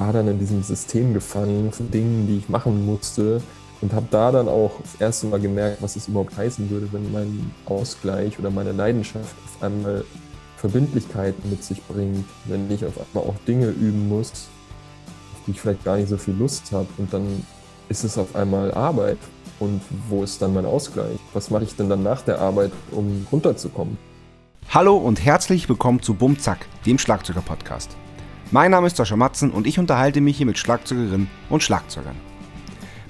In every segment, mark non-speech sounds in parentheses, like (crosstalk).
war dann in diesem System gefangen von Dingen, die ich machen musste und habe da dann auch das erste Mal gemerkt, was es überhaupt heißen würde, wenn mein Ausgleich oder meine Leidenschaft auf einmal Verbindlichkeiten mit sich bringt, wenn ich auf einmal auch Dinge üben muss, auf die ich vielleicht gar nicht so viel Lust habe und dann ist es auf einmal Arbeit und wo ist dann mein Ausgleich? Was mache ich denn dann nach der Arbeit, um runterzukommen? Hallo und herzlich willkommen zu Bumzack, dem Schlagzeuger-Podcast. Mein Name ist Sascha Matzen und ich unterhalte mich hier mit Schlagzeugerinnen und Schlagzeugern.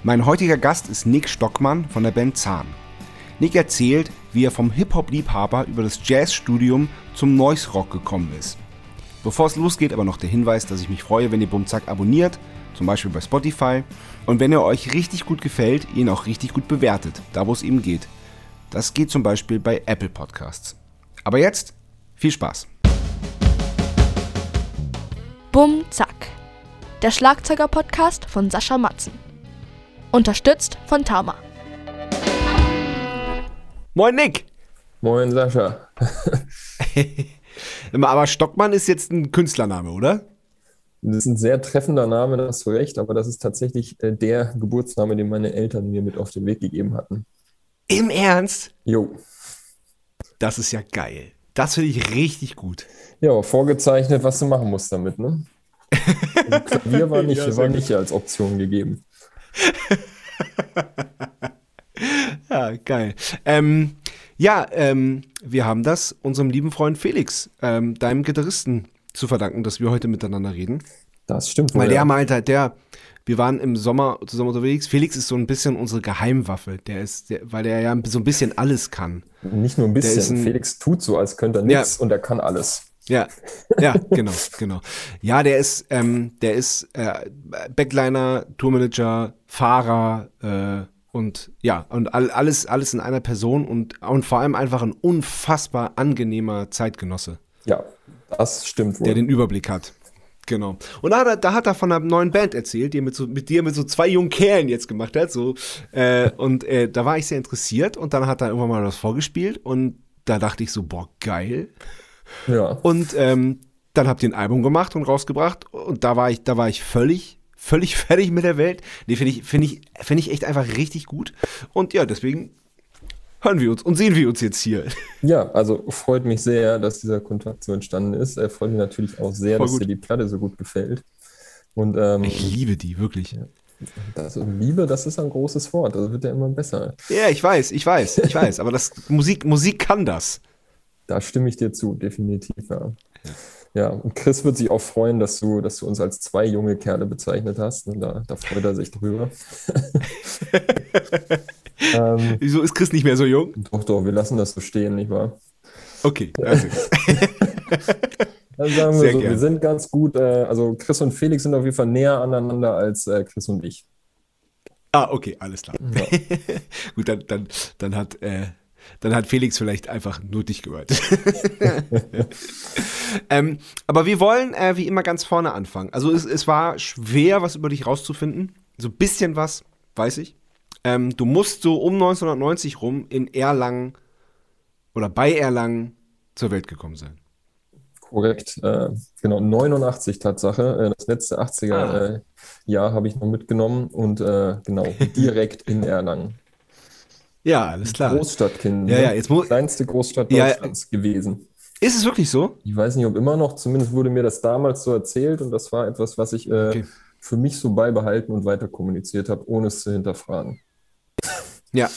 Mein heutiger Gast ist Nick Stockmann von der Band Zahn. Nick erzählt, wie er vom Hip-Hop-Liebhaber über das Jazzstudium zum Noise-Rock gekommen ist. Bevor es losgeht, aber noch der Hinweis, dass ich mich freue, wenn ihr Bumzack abonniert, zum Beispiel bei Spotify, und wenn er euch richtig gut gefällt, ihn auch richtig gut bewertet, da wo es ihm geht. Das geht zum Beispiel bei Apple Podcasts. Aber jetzt viel Spaß. Bum Zack. Der Schlagzeuger-Podcast von Sascha Matzen. Unterstützt von Tama. Moin Nick! Moin Sascha. (laughs) aber Stockmann ist jetzt ein Künstlername, oder? Das ist ein sehr treffender Name, da hast du recht, aber das ist tatsächlich äh, der Geburtsname, den meine Eltern mir mit auf den Weg gegeben hatten. Im Ernst? Jo. Das ist ja geil. Das finde ich richtig gut. Ja, vorgezeichnet, was du machen musst damit, ne? Also Klavier war nicht, (laughs) ja, war nicht als Option gegeben. (laughs) ja, geil. Ähm, ja, ähm, wir haben das unserem lieben Freund Felix, ähm, deinem Gitarristen, zu verdanken, dass wir heute miteinander reden. Das stimmt. Weil der meinte halt, der, wir waren im Sommer zusammen unterwegs. Felix ist so ein bisschen unsere Geheimwaffe. Der ist, der, weil er ja so ein bisschen alles kann. Nicht nur ein bisschen. Ein, Felix tut so, als könnte er nichts ja. und er kann alles. Ja, (laughs) ja, genau, genau. Ja, der ist, ähm, der ist äh, Backliner, Tourmanager, Fahrer äh, und ja, und all, alles, alles in einer Person und, und vor allem einfach ein unfassbar angenehmer Zeitgenosse. Ja, das stimmt wohl. Der den Überblick hat. Genau. Und da hat, er, da hat er von einer neuen Band erzählt, die er mit, so, mit dir mit so zwei jungen Kerlen jetzt gemacht hat. So, äh, und äh, da war ich sehr interessiert und dann hat er irgendwann mal was vorgespielt und da dachte ich so, boah, geil. Ja. Und ähm, dann habt ihr ein Album gemacht und rausgebracht und da war ich, da war ich völlig, völlig (laughs) fertig mit der Welt. Nee, finde ich, finde ich, finde ich echt einfach richtig gut. Und ja, deswegen hören wir uns und sehen wir uns jetzt hier. Ja, also freut mich sehr, dass dieser Kontakt so entstanden ist. Er freut mich natürlich auch sehr, Voll dass gut. dir die Platte so gut gefällt. Und, ähm, ich liebe die, wirklich. Das, Liebe, das ist ein großes Wort. Das wird ja immer besser. Ja, ich weiß, ich weiß, ich weiß. Aber das, Musik, Musik kann das. Da stimme ich dir zu, definitiv, ja. Ja, und Chris wird sich auch freuen, dass du, dass du uns als zwei junge Kerle bezeichnet hast. Und da, da freut er sich drüber. (laughs) ähm, Wieso ist Chris nicht mehr so jung? Doch, doch, wir lassen das so stehen, nicht wahr? Okay, also. (laughs) Dann sagen wir Sehr so, gern. wir sind ganz gut, äh, also Chris und Felix sind auf jeden Fall näher aneinander als äh, Chris und ich. Ah, okay, alles klar. Ja. (laughs) gut, dann, dann, dann hat äh, dann hat Felix vielleicht einfach nur dich gehört. (laughs) ähm, aber wir wollen äh, wie immer ganz vorne anfangen. Also es, es war schwer, was über dich rauszufinden. So ein bisschen was, weiß ich. Ähm, du musst so um 1990 rum in Erlangen oder bei Erlangen zur Welt gekommen sein. Korrekt, äh, genau, 89 Tatsache. Äh, das letzte 80er ah. äh, Jahr habe ich noch mitgenommen und äh, genau, (laughs) direkt in Erlangen. Ja, alles klar. Großstadtkind. Ja, ja, jetzt muss. Kleinste Großstadt Deutschlands ja, gewesen. Ist es wirklich so? Ich weiß nicht, ob immer noch, zumindest wurde mir das damals so erzählt und das war etwas, was ich äh, okay. für mich so beibehalten und weiter kommuniziert habe, ohne es zu hinterfragen. Ja.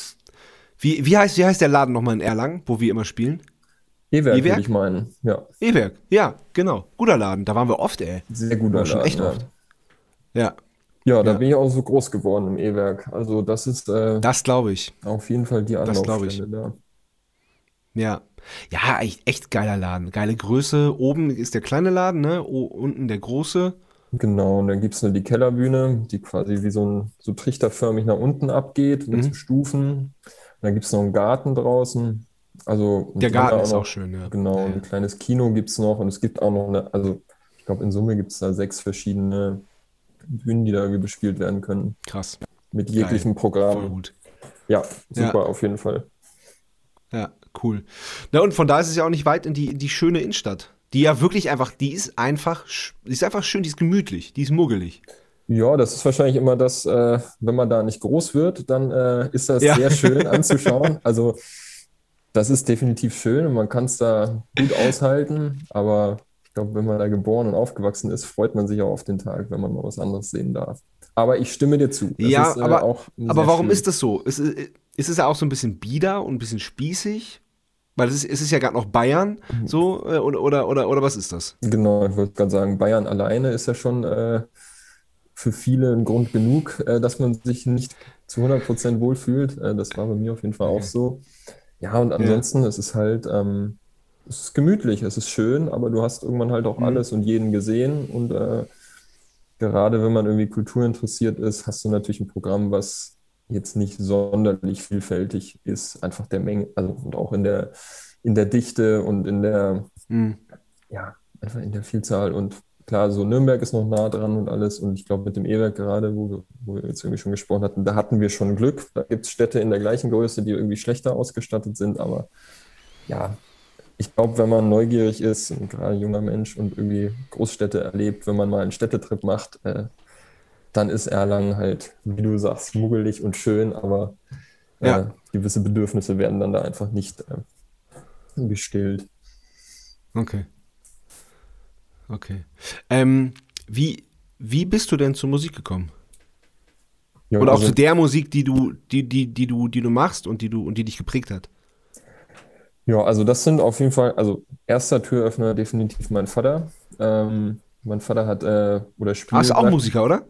Wie, wie, heißt, wie heißt der Laden nochmal in Erlangen, wo wir immer spielen? E-Werk, würde ich meinen, ja. E-Werk, ja, genau. Guter Laden, da waren wir oft, ey. Sehr guter Laden. Schon echt ja. oft. Ja. Ja, da ja. bin ich auch so groß geworden im E-Werk. Also das ist. Äh, das glaube ich. Auf jeden Fall die Anlaufstelle da. Ja. Ja, echt, echt geiler Laden. Geile Größe. Oben ist der kleine Laden, ne? O unten der große. Genau, und dann gibt es nur die Kellerbühne, die quasi wie so ein so trichterförmig nach unten abgeht mit mhm. so Stufen. Und dann gibt es noch einen Garten draußen. Also der Garten auch ist noch, auch schön, ja. Genau, ja. ein kleines Kino gibt es noch und es gibt auch noch eine, also ich glaube in Summe gibt es da sechs verschiedene Bühnen, die da irgendwie bespielt werden können. Krass. Mit jeglichem Geil. Programm. Voll gut. Ja, super, ja. auf jeden Fall. Ja, cool. Na und von da ist es ja auch nicht weit in die, die schöne Innenstadt, die ja wirklich einfach, die ist einfach, die ist einfach schön, die ist gemütlich, die ist muggelig. Ja, das ist wahrscheinlich immer das, äh, wenn man da nicht groß wird, dann äh, ist das ja. sehr schön (laughs) anzuschauen. Also das ist definitiv schön und man kann es da gut aushalten, aber ich glaube, wenn man da geboren und aufgewachsen ist, freut man sich auch auf den Tag, wenn man mal was anderes sehen darf. Aber ich stimme dir zu. Das ja, ist, äh, aber, aber warum schön. ist das so? Ist, ist es ja auch so ein bisschen bieder und ein bisschen spießig? Weil es ist, es ist ja gerade noch Bayern, mhm. so, äh, oder, oder, oder, oder was ist das? Genau, ich wollte gerade sagen, Bayern alleine ist ja schon äh, für viele ein Grund genug, äh, dass man sich nicht zu 100% wohlfühlt. Äh, das war bei mir auf jeden Fall okay. auch so. Ja, und ansonsten, ja. es ist halt, ähm, es ist gemütlich, es ist schön, aber du hast irgendwann halt auch mhm. alles und jeden gesehen. Und äh, gerade wenn man irgendwie Kultur interessiert ist, hast du natürlich ein Programm, was jetzt nicht sonderlich vielfältig ist, einfach der Menge, also und auch in der, in der Dichte und in der, mhm. ja, einfach in der Vielzahl. Und klar, so Nürnberg ist noch nah dran und alles. Und ich glaube, mit dem E-Werk gerade, wo wir, wo wir jetzt irgendwie schon gesprochen hatten, da hatten wir schon Glück. Da gibt es Städte in der gleichen Größe, die irgendwie schlechter ausgestattet sind. Aber ja, ich glaube, wenn man neugierig ist, und gerade junger Mensch und irgendwie Großstädte erlebt, wenn man mal einen Städtetrip macht, äh, dann ist Erlangen halt, wie du sagst, muggelig und schön, aber äh, ja. gewisse Bedürfnisse werden dann da einfach nicht äh, gestillt. Okay. Okay. Ähm, wie, wie bist du denn zur Musik gekommen? Ja, Oder auch also, zu der Musik, die du, die, die, die du, die du machst und die du und die dich geprägt hat? Ja, also das sind auf jeden Fall, also erster Türöffner definitiv mein Vater. Ähm, mein Vater hat äh, oder spielt. Ah, ist auch Musiker, oder?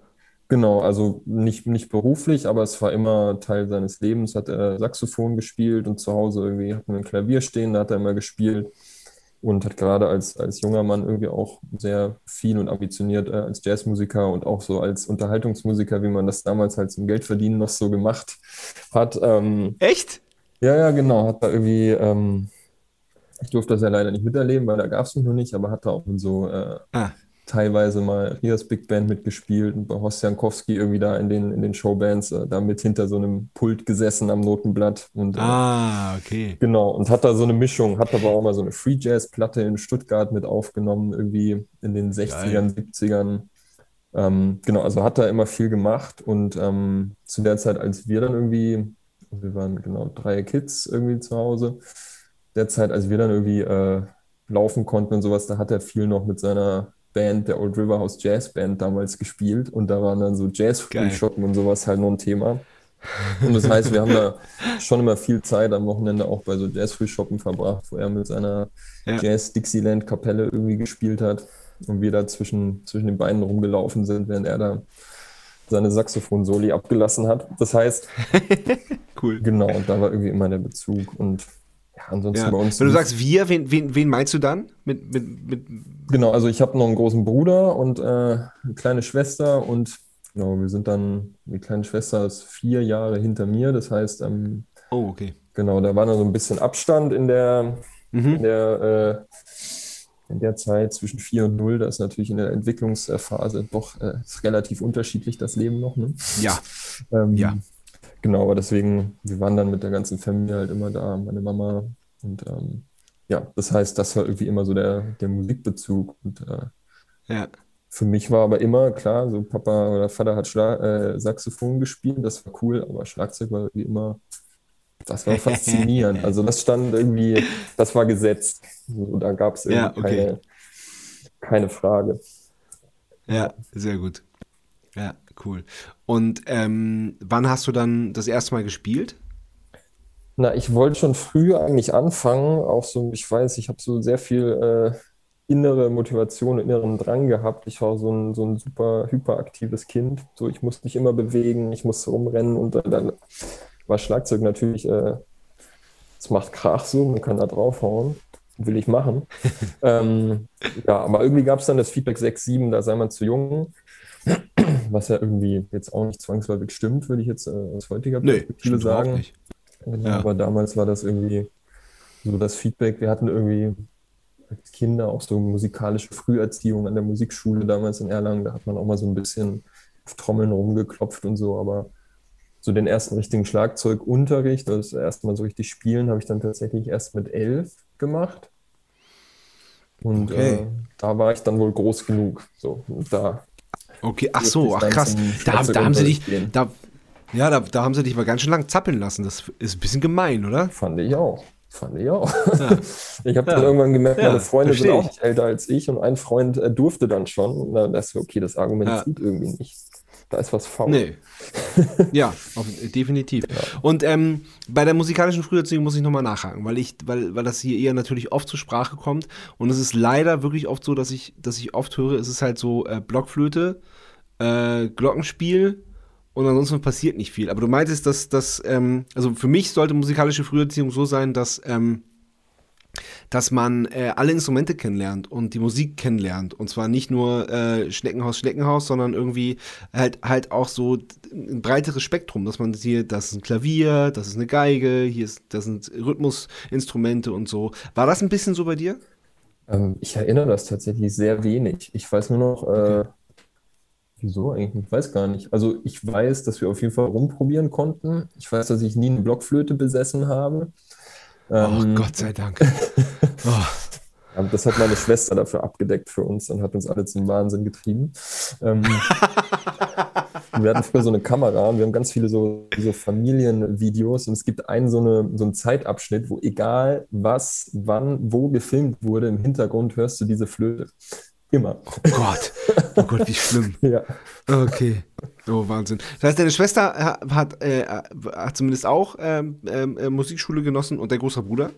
Genau, also nicht, nicht beruflich, aber es war immer Teil seines Lebens, hat er Saxophon gespielt und zu Hause irgendwie hat man ein Klavier stehen, da hat er immer gespielt und hat gerade als, als junger Mann irgendwie auch sehr viel und ambitioniert äh, als Jazzmusiker und auch so als Unterhaltungsmusiker, wie man das damals halt zum Geldverdienen noch so gemacht hat. Ähm, Echt? Ja, ja, genau, hat da irgendwie, ähm, ich durfte das ja leider nicht miterleben, weil da gab es mich noch nicht, aber hat da auch in so äh, ah teilweise mal Rias Big Band mitgespielt und bei Horst Jankowski irgendwie da in den, in den Showbands äh, da mit hinter so einem Pult gesessen am Notenblatt. Und, äh, ah, okay. Genau, und hat da so eine Mischung, hat aber auch mal so eine Free Jazz Platte in Stuttgart mit aufgenommen, irgendwie in den 60ern, Geil. 70ern. Ähm, genau, also hat da immer viel gemacht und ähm, zu der Zeit, als wir dann irgendwie, wir waren genau drei Kids irgendwie zu Hause, der Zeit, als wir dann irgendwie äh, laufen konnten und sowas, da hat er viel noch mit seiner Band, der Old River House Jazz Band damals gespielt und da waren dann so Jazz-Frühschoppen und sowas halt nur ein Thema. Und das heißt, wir haben da (laughs) schon immer viel Zeit am Wochenende auch bei so Jazz-Frühschoppen verbracht, wo er mit seiner ja. Jazz-Dixieland-Kapelle irgendwie gespielt hat und wir da zwischen, zwischen den Beinen rumgelaufen sind, während er da seine Saxophon-Soli abgelassen hat. Das heißt, (laughs) cool. Genau, und da war irgendwie immer der Bezug und ja, ansonsten ja. bei uns. Wenn du sagst wir, wen, wen, wen meinst du dann? Mit, mit, mit genau, also ich habe noch einen großen Bruder und äh, eine kleine Schwester und genau, wir sind dann, die kleine Schwester ist vier Jahre hinter mir, das heißt, ähm, oh, okay. Genau, da war noch so ein bisschen Abstand in der, mhm. in der, äh, in der Zeit zwischen vier und null. Da ist natürlich in der Entwicklungsphase doch äh, relativ unterschiedlich das Leben noch. Ne? Ja. ähm, ja. Genau, aber deswegen, wir waren dann mit der ganzen Familie halt immer da, meine Mama. Und ähm, ja, das heißt, das war irgendwie immer so der, der Musikbezug. Und äh, ja. für mich war aber immer klar, so Papa oder Vater hat Schla äh, Saxophon gespielt, das war cool, aber Schlagzeug war irgendwie immer, das war faszinierend. also das stand irgendwie, das war gesetzt. So, da gab es irgendwie ja, okay. keine, keine Frage. Ja, sehr gut. Ja, cool. Und ähm, wann hast du dann das erste Mal gespielt? Na, ich wollte schon früh eigentlich anfangen. Auch so, ich weiß, ich habe so sehr viel äh, innere Motivation, inneren Drang gehabt. Ich war so ein, so ein super hyperaktives Kind. So, ich musste mich immer bewegen, ich musste rumrennen und dann, dann war Schlagzeug natürlich, äh, es macht Krach so, man kann da draufhauen. Will ich machen. (laughs) ähm, ja, aber irgendwie gab es dann das Feedback 6, 7, da sei man zu jung was ja irgendwie jetzt auch nicht zwangsläufig stimmt, würde ich jetzt äh, aus heutiger Perspektive nee, sagen. Genau, ja. Aber damals war das irgendwie so das Feedback. Wir hatten irgendwie als Kinder auch so musikalische Früherziehung an der Musikschule damals in Erlangen. Da hat man auch mal so ein bisschen auf Trommeln rumgeklopft und so, aber so den ersten richtigen Schlagzeugunterricht, also das erste Mal so richtig spielen, habe ich dann tatsächlich erst mit elf gemacht. Und Okay. äh, da war ich dann wohl groß genug. So, da Okay, ach so, ach krass. Da, haben- da haben sie dich, da, ja, da, da haben sie dich mal ganz schön lang zappeln lassen. Das ist ein bisschen gemein, oder? Fand ich auch. Fand ich auch. Ja. (laughs) Ich habe Ja. dann irgendwann gemerkt, Ja, meine Freunde sind auch ich. nicht älter als ich und ein Freund äh, durfte dann schon. Und dann dachte ich, okay, das Argument Ja. zieht irgendwie nicht. Da ist was faul. Nee. (laughs) ja, auf, definitiv. Und ähm, bei der musikalischen Früherziehung muss ich nochmal nachhaken, weil ich, weil, weil das hier eher natürlich oft zur Sprache kommt. Und es ist leider wirklich oft so, dass ich, dass ich oft höre, es ist halt so äh, Blockflöte, äh, Glockenspiel und ansonsten passiert nicht viel. Aber du meintest, dass das, ähm, also für mich sollte musikalische Früherziehung so sein, dass ähm, dass man äh, alle Instrumente kennenlernt und die Musik kennenlernt. Und zwar nicht nur äh, Schneckenhaus, Schneckenhaus, sondern irgendwie halt, halt auch so ein breiteres Spektrum, dass man hier, das ist ein Klavier, das ist eine Geige, hier ist, das sind Rhythmusinstrumente und so. War das ein bisschen so bei dir? Ähm, ich erinnere das tatsächlich sehr wenig. Ich weiß nur noch, äh, wieso eigentlich? Ich weiß gar nicht. Also ich weiß, dass wir auf jeden Fall rumprobieren konnten. Ich weiß, dass ich nie eine Blockflöte besessen habe. Oh Ähm, Gott sei Dank. (laughs) Oh, Ja, Das hat meine Schwester dafür abgedeckt für uns und hat uns alle zum Wahnsinn getrieben. Ähm, (laughs) wir hatten früher so eine Kamera und wir haben ganz viele so, so Familienvideos und es gibt einen so, eine, so einen Zeitabschnitt, wo egal was, wann, wo gefilmt wurde, im Hintergrund hörst du diese Flöte. Immer. oh Gott. Oh Gott, wie schlimm. (laughs) Ja. Okay. Oh, Wahnsinn. Das heißt, deine Schwester ha- hat, äh, hat zumindest auch ähm, ähm, äh, Musikschule genossen und dein großer Bruder?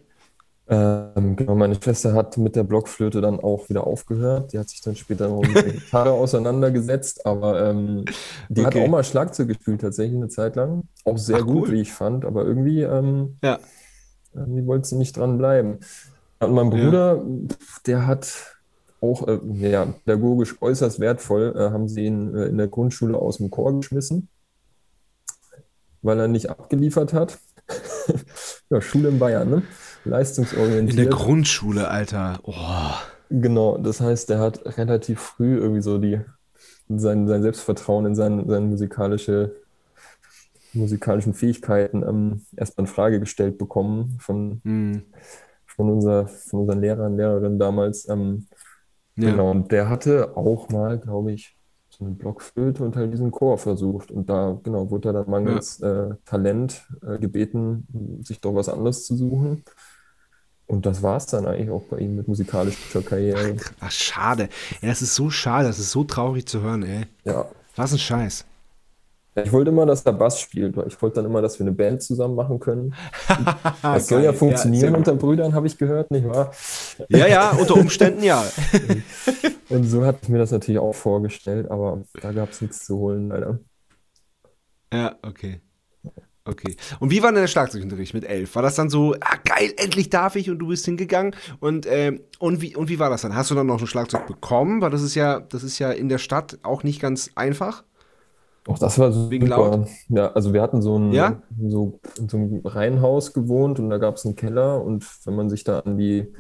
Ähm, genau, meine Schwester hat mit der Blockflöte dann auch wieder aufgehört. Die hat sich dann später noch mit der Gitarre (laughs) auseinandergesetzt, aber ähm, die hat Okay. auch mal Schlagzeug gespielt, tatsächlich eine Zeit lang. Auch sehr Ach, gut, cool. wie ich fand, aber irgendwie, ähm, Ja. irgendwie wollte sie nicht dran bleiben. Und mein Ja. Bruder, pf, der hat auch, äh, ja, pädagogisch äußerst wertvoll, äh, haben sie ihn äh, in der Grundschule aus dem Chor geschmissen, weil er nicht abgeliefert hat. (laughs) Ja, Schule in Bayern, ne? In der Leistungsorientiert. Grundschule, Alter. Oh. Genau, das heißt, er hat relativ früh irgendwie so die, sein, sein Selbstvertrauen in sein, seine musikalische, musikalischen Fähigkeiten ähm, erstmal in Frage gestellt bekommen von, Hm. von, unser, von unseren Lehrern, Lehrerinnen damals. Ähm, Ja. Genau, und der hatte auch mal, glaube ich, so eine Blockflöte und halt diesen Chor versucht. Und da, genau, wurde er dann mangels äh, Talent äh, gebeten, sich doch was anderes zu suchen. Und das war es dann eigentlich auch bei ihm mit musikalischer Karriere. Ach, schade. Ja, das ist so schade, das ist so traurig zu hören, ey. Ja. Was ein Scheiß. Ich wollte immer, dass er Bass spielt, weil ich wollte dann immer, dass wir eine Band zusammen machen können. (laughs) Das soll ja Ja, funktionieren gut. unter Brüdern, habe ich gehört, nicht wahr? Ja, ja, unter Umständen ja. (laughs) Und so hatte ich mir das natürlich auch vorgestellt, aber da gab es nichts zu holen, leider. Ja, okay. Okay. Und wie war denn der Schlagzeugunterricht mit elf? War das dann so, ah, geil, endlich darf ich und du bist hingegangen? Und, ähm, und, wie, und wie war das dann? Hast du dann noch ein Schlagzeug bekommen? Weil das ist ja, das ist ja in der Stadt auch nicht ganz einfach. Auch das war super. Wegen laut? Ja, also wir hatten so ein, Ja? so, in so einem Reihenhaus gewohnt und da gab es einen Keller und wenn man sich da an die,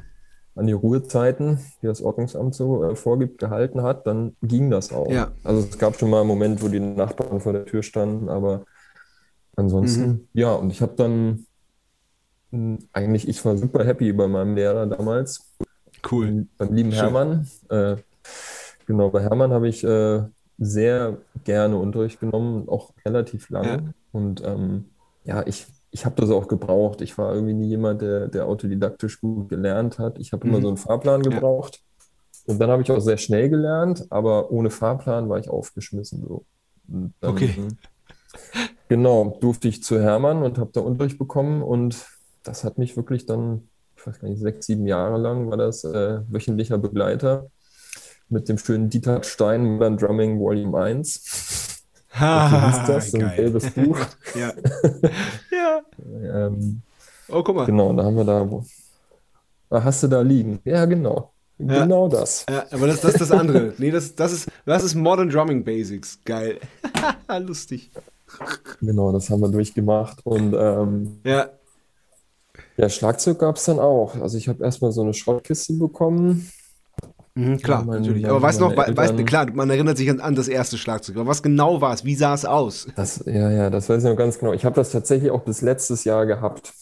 an die Ruhezeiten, die das Ordnungsamt so äh, vorgibt, gehalten hat, dann ging das auch. Ja. Also es gab schon mal einen Moment, wo die Nachbarn vor der Tür standen, aber ansonsten, Mhm. ja, und ich habe dann mh, eigentlich, ich war super happy bei meinem Lehrer damals. Cool. Beim lieben Schön. Hermann. Äh, genau, bei Hermann habe ich äh, sehr gerne Unterricht genommen, auch relativ lange. Ja. Und ähm, ja, ich, ich habe das auch gebraucht. Ich war irgendwie nie jemand, der, der autodidaktisch gut gelernt hat. Ich habe immer Mhm. so einen Fahrplan Ja. gebraucht. Und dann habe ich auch sehr schnell gelernt, aber ohne Fahrplan war ich aufgeschmissen. So. Und dann, Okay. Genau, durfte ich zu Hermann und habe da Unterricht bekommen und das hat mich wirklich dann, ich weiß gar nicht, sechs, sieben Jahre lang war das äh, wöchentlicher Begleiter mit dem schönen Dieter Stein Modern Drumming Volume 1. So (laughs) hieß das, so ein gelbes Buch. (laughs) Ja. (laughs) ja. Ähm, Oh, guck mal. genau, da haben wir da, wo, Ah, hast du da liegen? Ja, genau. Ja. Genau das. Ja, aber das, das ist das andere. Nee, das, das, ist, das ist Modern Drumming Basics. Geil. Lustig. Genau, das haben wir durchgemacht. Und ähm, Ja. ja, Schlagzeug gab es dann auch. Also ich habe erstmal so eine Schrottkiste bekommen. Mhm, klar, Ja, mein- natürlich. mein- Aber weißt du noch, weißt, klar, man erinnert sich an, an das erste Schlagzeug. Aber was genau war es? Wie sah es aus? Das, ja, ja, das weiß ich noch ganz genau. Ich habe das tatsächlich auch bis letztes Jahr gehabt.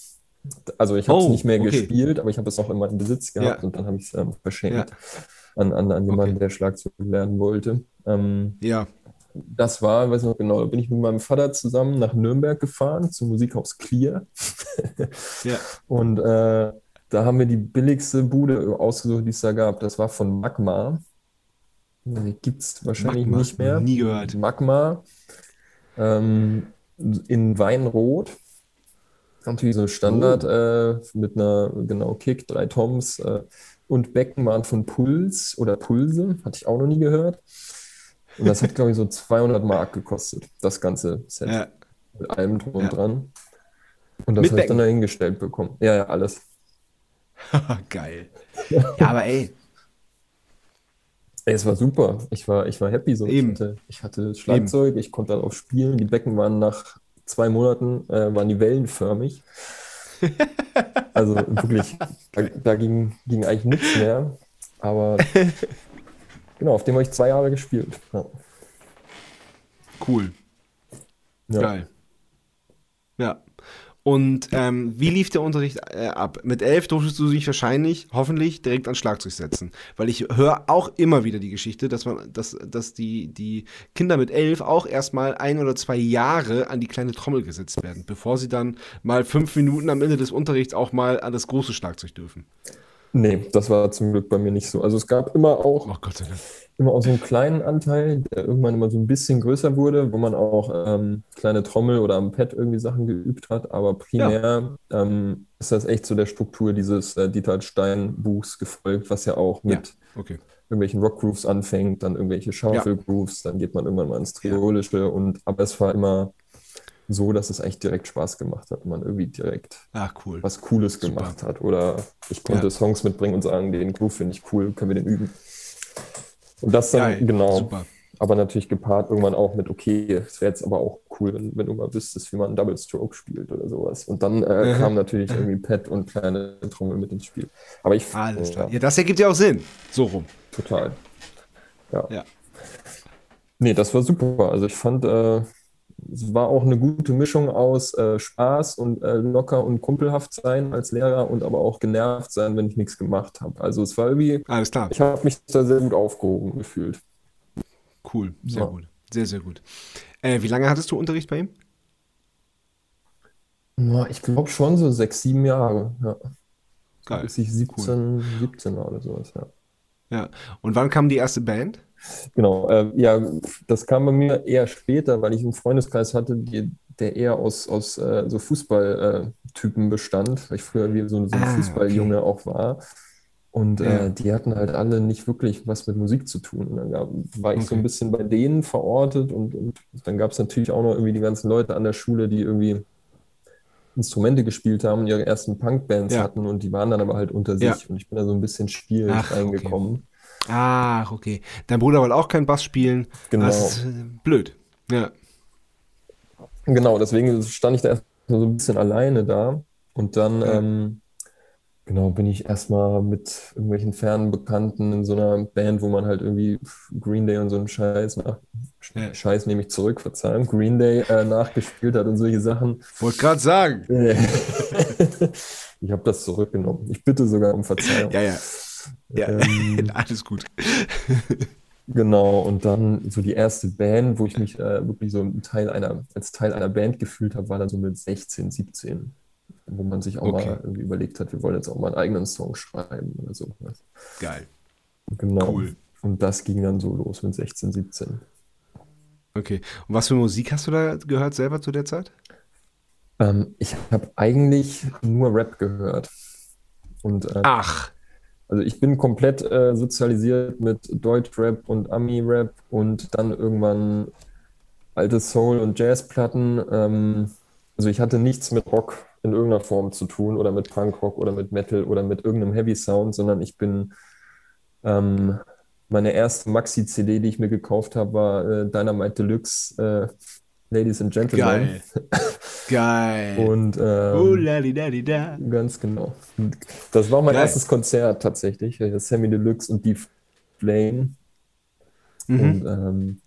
Also ich habe es Oh, nicht mehr okay. gespielt, aber ich habe es auch in meinem Besitz gehabt Ja. und dann habe ich es ähm, verschenkt Ja. an, an, an jemanden, Okay. der Schlagzeug lernen wollte. Ähm, Ja. das war, weiß ich noch genau, bin ich mit meinem Vater zusammen nach Nürnberg gefahren zum Musikhaus Clear. Ja. (laughs) Und äh, da haben wir die billigste Bude ausgesucht, die es da gab. Das war von Magma. Die gibt es wahrscheinlich Magma, nicht mehr. nie gehört. Magma ähm, in Weinrot. Natürlich so Standard äh, mit einer, genau, Kick, drei Toms äh, und Becken waren von Puls oder Pulse, hatte ich auch noch nie gehört. Und das hat, glaube ich, so (laughs) 200 Mark gekostet, das ganze Set. Ja. Mit allem drum und Ja. dran. Und das habe ich dann dahingestellt bekommen. Ja, ja, alles. (laughs) Geil. Ja, aber ey, Ey, es war super. Ich war, ich war happy so. Eben. Ich hatte, ich hatte Schlagzeug, ich konnte darauf spielen. Die Becken waren nach zwei Monaten, äh, waren die wellenförmig. (laughs) Also wirklich, da, da ging, ging eigentlich nichts mehr. Aber (laughs) genau, auf dem habe ich zwei Jahre gespielt. Ja. cool. Ja. Geil. Ja. Und ähm, wie lief der Unterricht äh, ab? Mit elf durftest du dich wahrscheinlich, hoffentlich, direkt ans Schlagzeug setzen. Weil ich höre auch immer wieder die Geschichte, dass man, dass, dass die, die Kinder mit elf auch erstmal ein oder zwei Jahre an die kleine Trommel gesetzt werden, bevor sie dann mal fünf Minuten am Ende des Unterrichts auch mal an das große Schlagzeug dürfen. Nee, das war zum Glück bei mir nicht so. Also es gab immer auch Oh Gott sei Dank. Immer auch so einen kleinen Anteil, der irgendwann immer so ein bisschen größer wurde, wo man auch ähm, kleine Trommel oder am Pad irgendwie Sachen geübt hat. Aber primär ähm, ist das echt so der Struktur dieses äh, Dieter Stein-Buchs gefolgt, was ja auch Ja, mit okay. irgendwelchen Rock-Grooves anfängt, dann irgendwelche Shuffle-Grooves, dann geht man irgendwann mal ins Ja. Triolische. Und, aber es war immer so, dass es eigentlich direkt Spaß gemacht hat und man irgendwie direkt Ach, cool. was Cooles Super. gemacht hat. Oder ich konnte Ja. Songs mitbringen und sagen, den Groove finde ich cool, können wir den üben. Und das dann, Geil. genau, Super. aber natürlich gepaart irgendwann auch mit, okay, es wäre jetzt aber auch cool, wenn, wenn du mal wüsstest, wie man einen Double Stroke spielt oder sowas. Und dann äh, kam natürlich irgendwie Pad und kleine Trommel mit ins Spiel. Aber ich, Alles klar. ja, Ja, das ergibt ja auch Sinn. So rum. total. Ja. Ja. Nee, das war super. Also ich fand, äh, es war auch eine gute Mischung aus äh, Spaß und äh, locker und kumpelhaft sein als Lehrer und aber auch genervt sein, wenn ich nichts gemacht habe. Also es war irgendwie, Alles klar. ich habe mich da sehr gut aufgehoben gefühlt. Cool. Sehr Ja. gut. Sehr, sehr gut. Äh, wie lange hattest du Unterricht bei ihm? Ja, ich glaube schon so sechs, sieben Jahre. Ja. Geil. Bis ich 17, 17 war oder sowas, ja. Ja. Und wann kam die erste Band? Genau, äh, ja, das kam bei mir eher später, weil ich einen Freundeskreis hatte, die, der eher aus, aus äh, so Fußballtypen bestand, weil ich früher wie so, so ein Ah, Fußballjunge auch war. Und Ja. äh, die hatten halt alle nicht wirklich was mit Musik zu tun. Und dann gab, war ich so Okay. ein bisschen bei denen verortet und, und dann gab es natürlich auch noch irgendwie die ganzen Leute an der Schule, die irgendwie Instrumente gespielt haben und ihre ersten Punkbands Ja. hatten und die waren dann aber halt unter Ja. sich und ich bin da so ein bisschen schwierig Ach, okay. Ach, okay. Dein Bruder wollte auch kein Bass spielen. Genau. Das ist äh, blöd. Ja. Genau, deswegen stand ich da erstmal so ein bisschen alleine da. Und dann, Ja. ähm, genau, bin ich erstmal mit irgendwelchen fernen Bekannten in so einer Band, wo man halt irgendwie Green Day und so einen Scheiß nach, Ja. Scheiß nehme ich zurück, Verzeihung, Green Day äh, nachgespielt hat und solche Sachen. Wollte gerade sagen. (laughs) Ich habe das zurückgenommen. Ich bitte sogar um Verzeihung. Ja, ja. Ja, Ähm, (laughs) alles gut. (laughs) Genau, und dann so die erste Band, wo ich mich äh, wirklich so Teil einer, als Teil einer Band gefühlt habe, war dann so mit 16, 17, wo man sich auch Okay. mal irgendwie überlegt hat, wir wollen jetzt auch mal einen eigenen Song schreiben oder so. Geil. Genau. Cool. Und das ging dann so los mit 16, 17. Okay. Und was für Musik hast du da gehört selber zu der Zeit? Ähm, ich habe eigentlich nur Rap gehört. Und äh, Ach. Also ich bin komplett äh, sozialisiert mit Deutschrap und Ami-Rap und dann irgendwann alte Soul- und Jazzplatten. Ähm, also ich hatte nichts mit Rock in irgendeiner Form zu tun oder mit Punkrock oder mit Metal oder mit irgendeinem Heavy Sound, sondern ich bin ähm, meine erste Maxi-CD, die ich mir gekauft habe, war äh, Dynamite Deluxe, äh, Ladies and Gentlemen. Geil. (laughs) Geil. Und ähm, lalidadida. Ganz genau. Das war mein Geil. erstes Konzert tatsächlich. äh, Sammy Deluxe und die Flame. Mhm. Und ähm,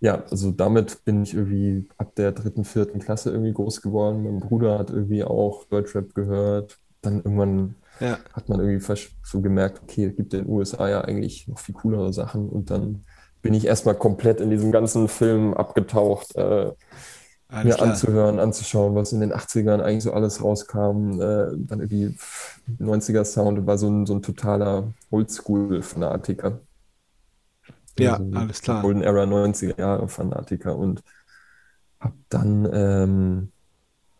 ja, also damit bin ich irgendwie ab der dritten, vierten Klasse irgendwie groß geworden. Mein Bruder hat irgendwie auch Deutschrap gehört. Dann irgendwann Ja. hat man irgendwie fast so gemerkt, okay, es gibt in den USA ja eigentlich noch viel coolere Sachen. Und dann bin ich erstmal komplett in diesem ganzen Film abgetaucht, äh, Alles mir klar. anzuhören, anzuschauen, was in den 80ern eigentlich so alles rauskam. Äh, dann irgendwie 90er-Sound war so ein, so ein totaler Oldschool-Fanatiker. Ja, So ein alles klar. Golden Era 90er Jahre Fanatiker und habe dann ähm,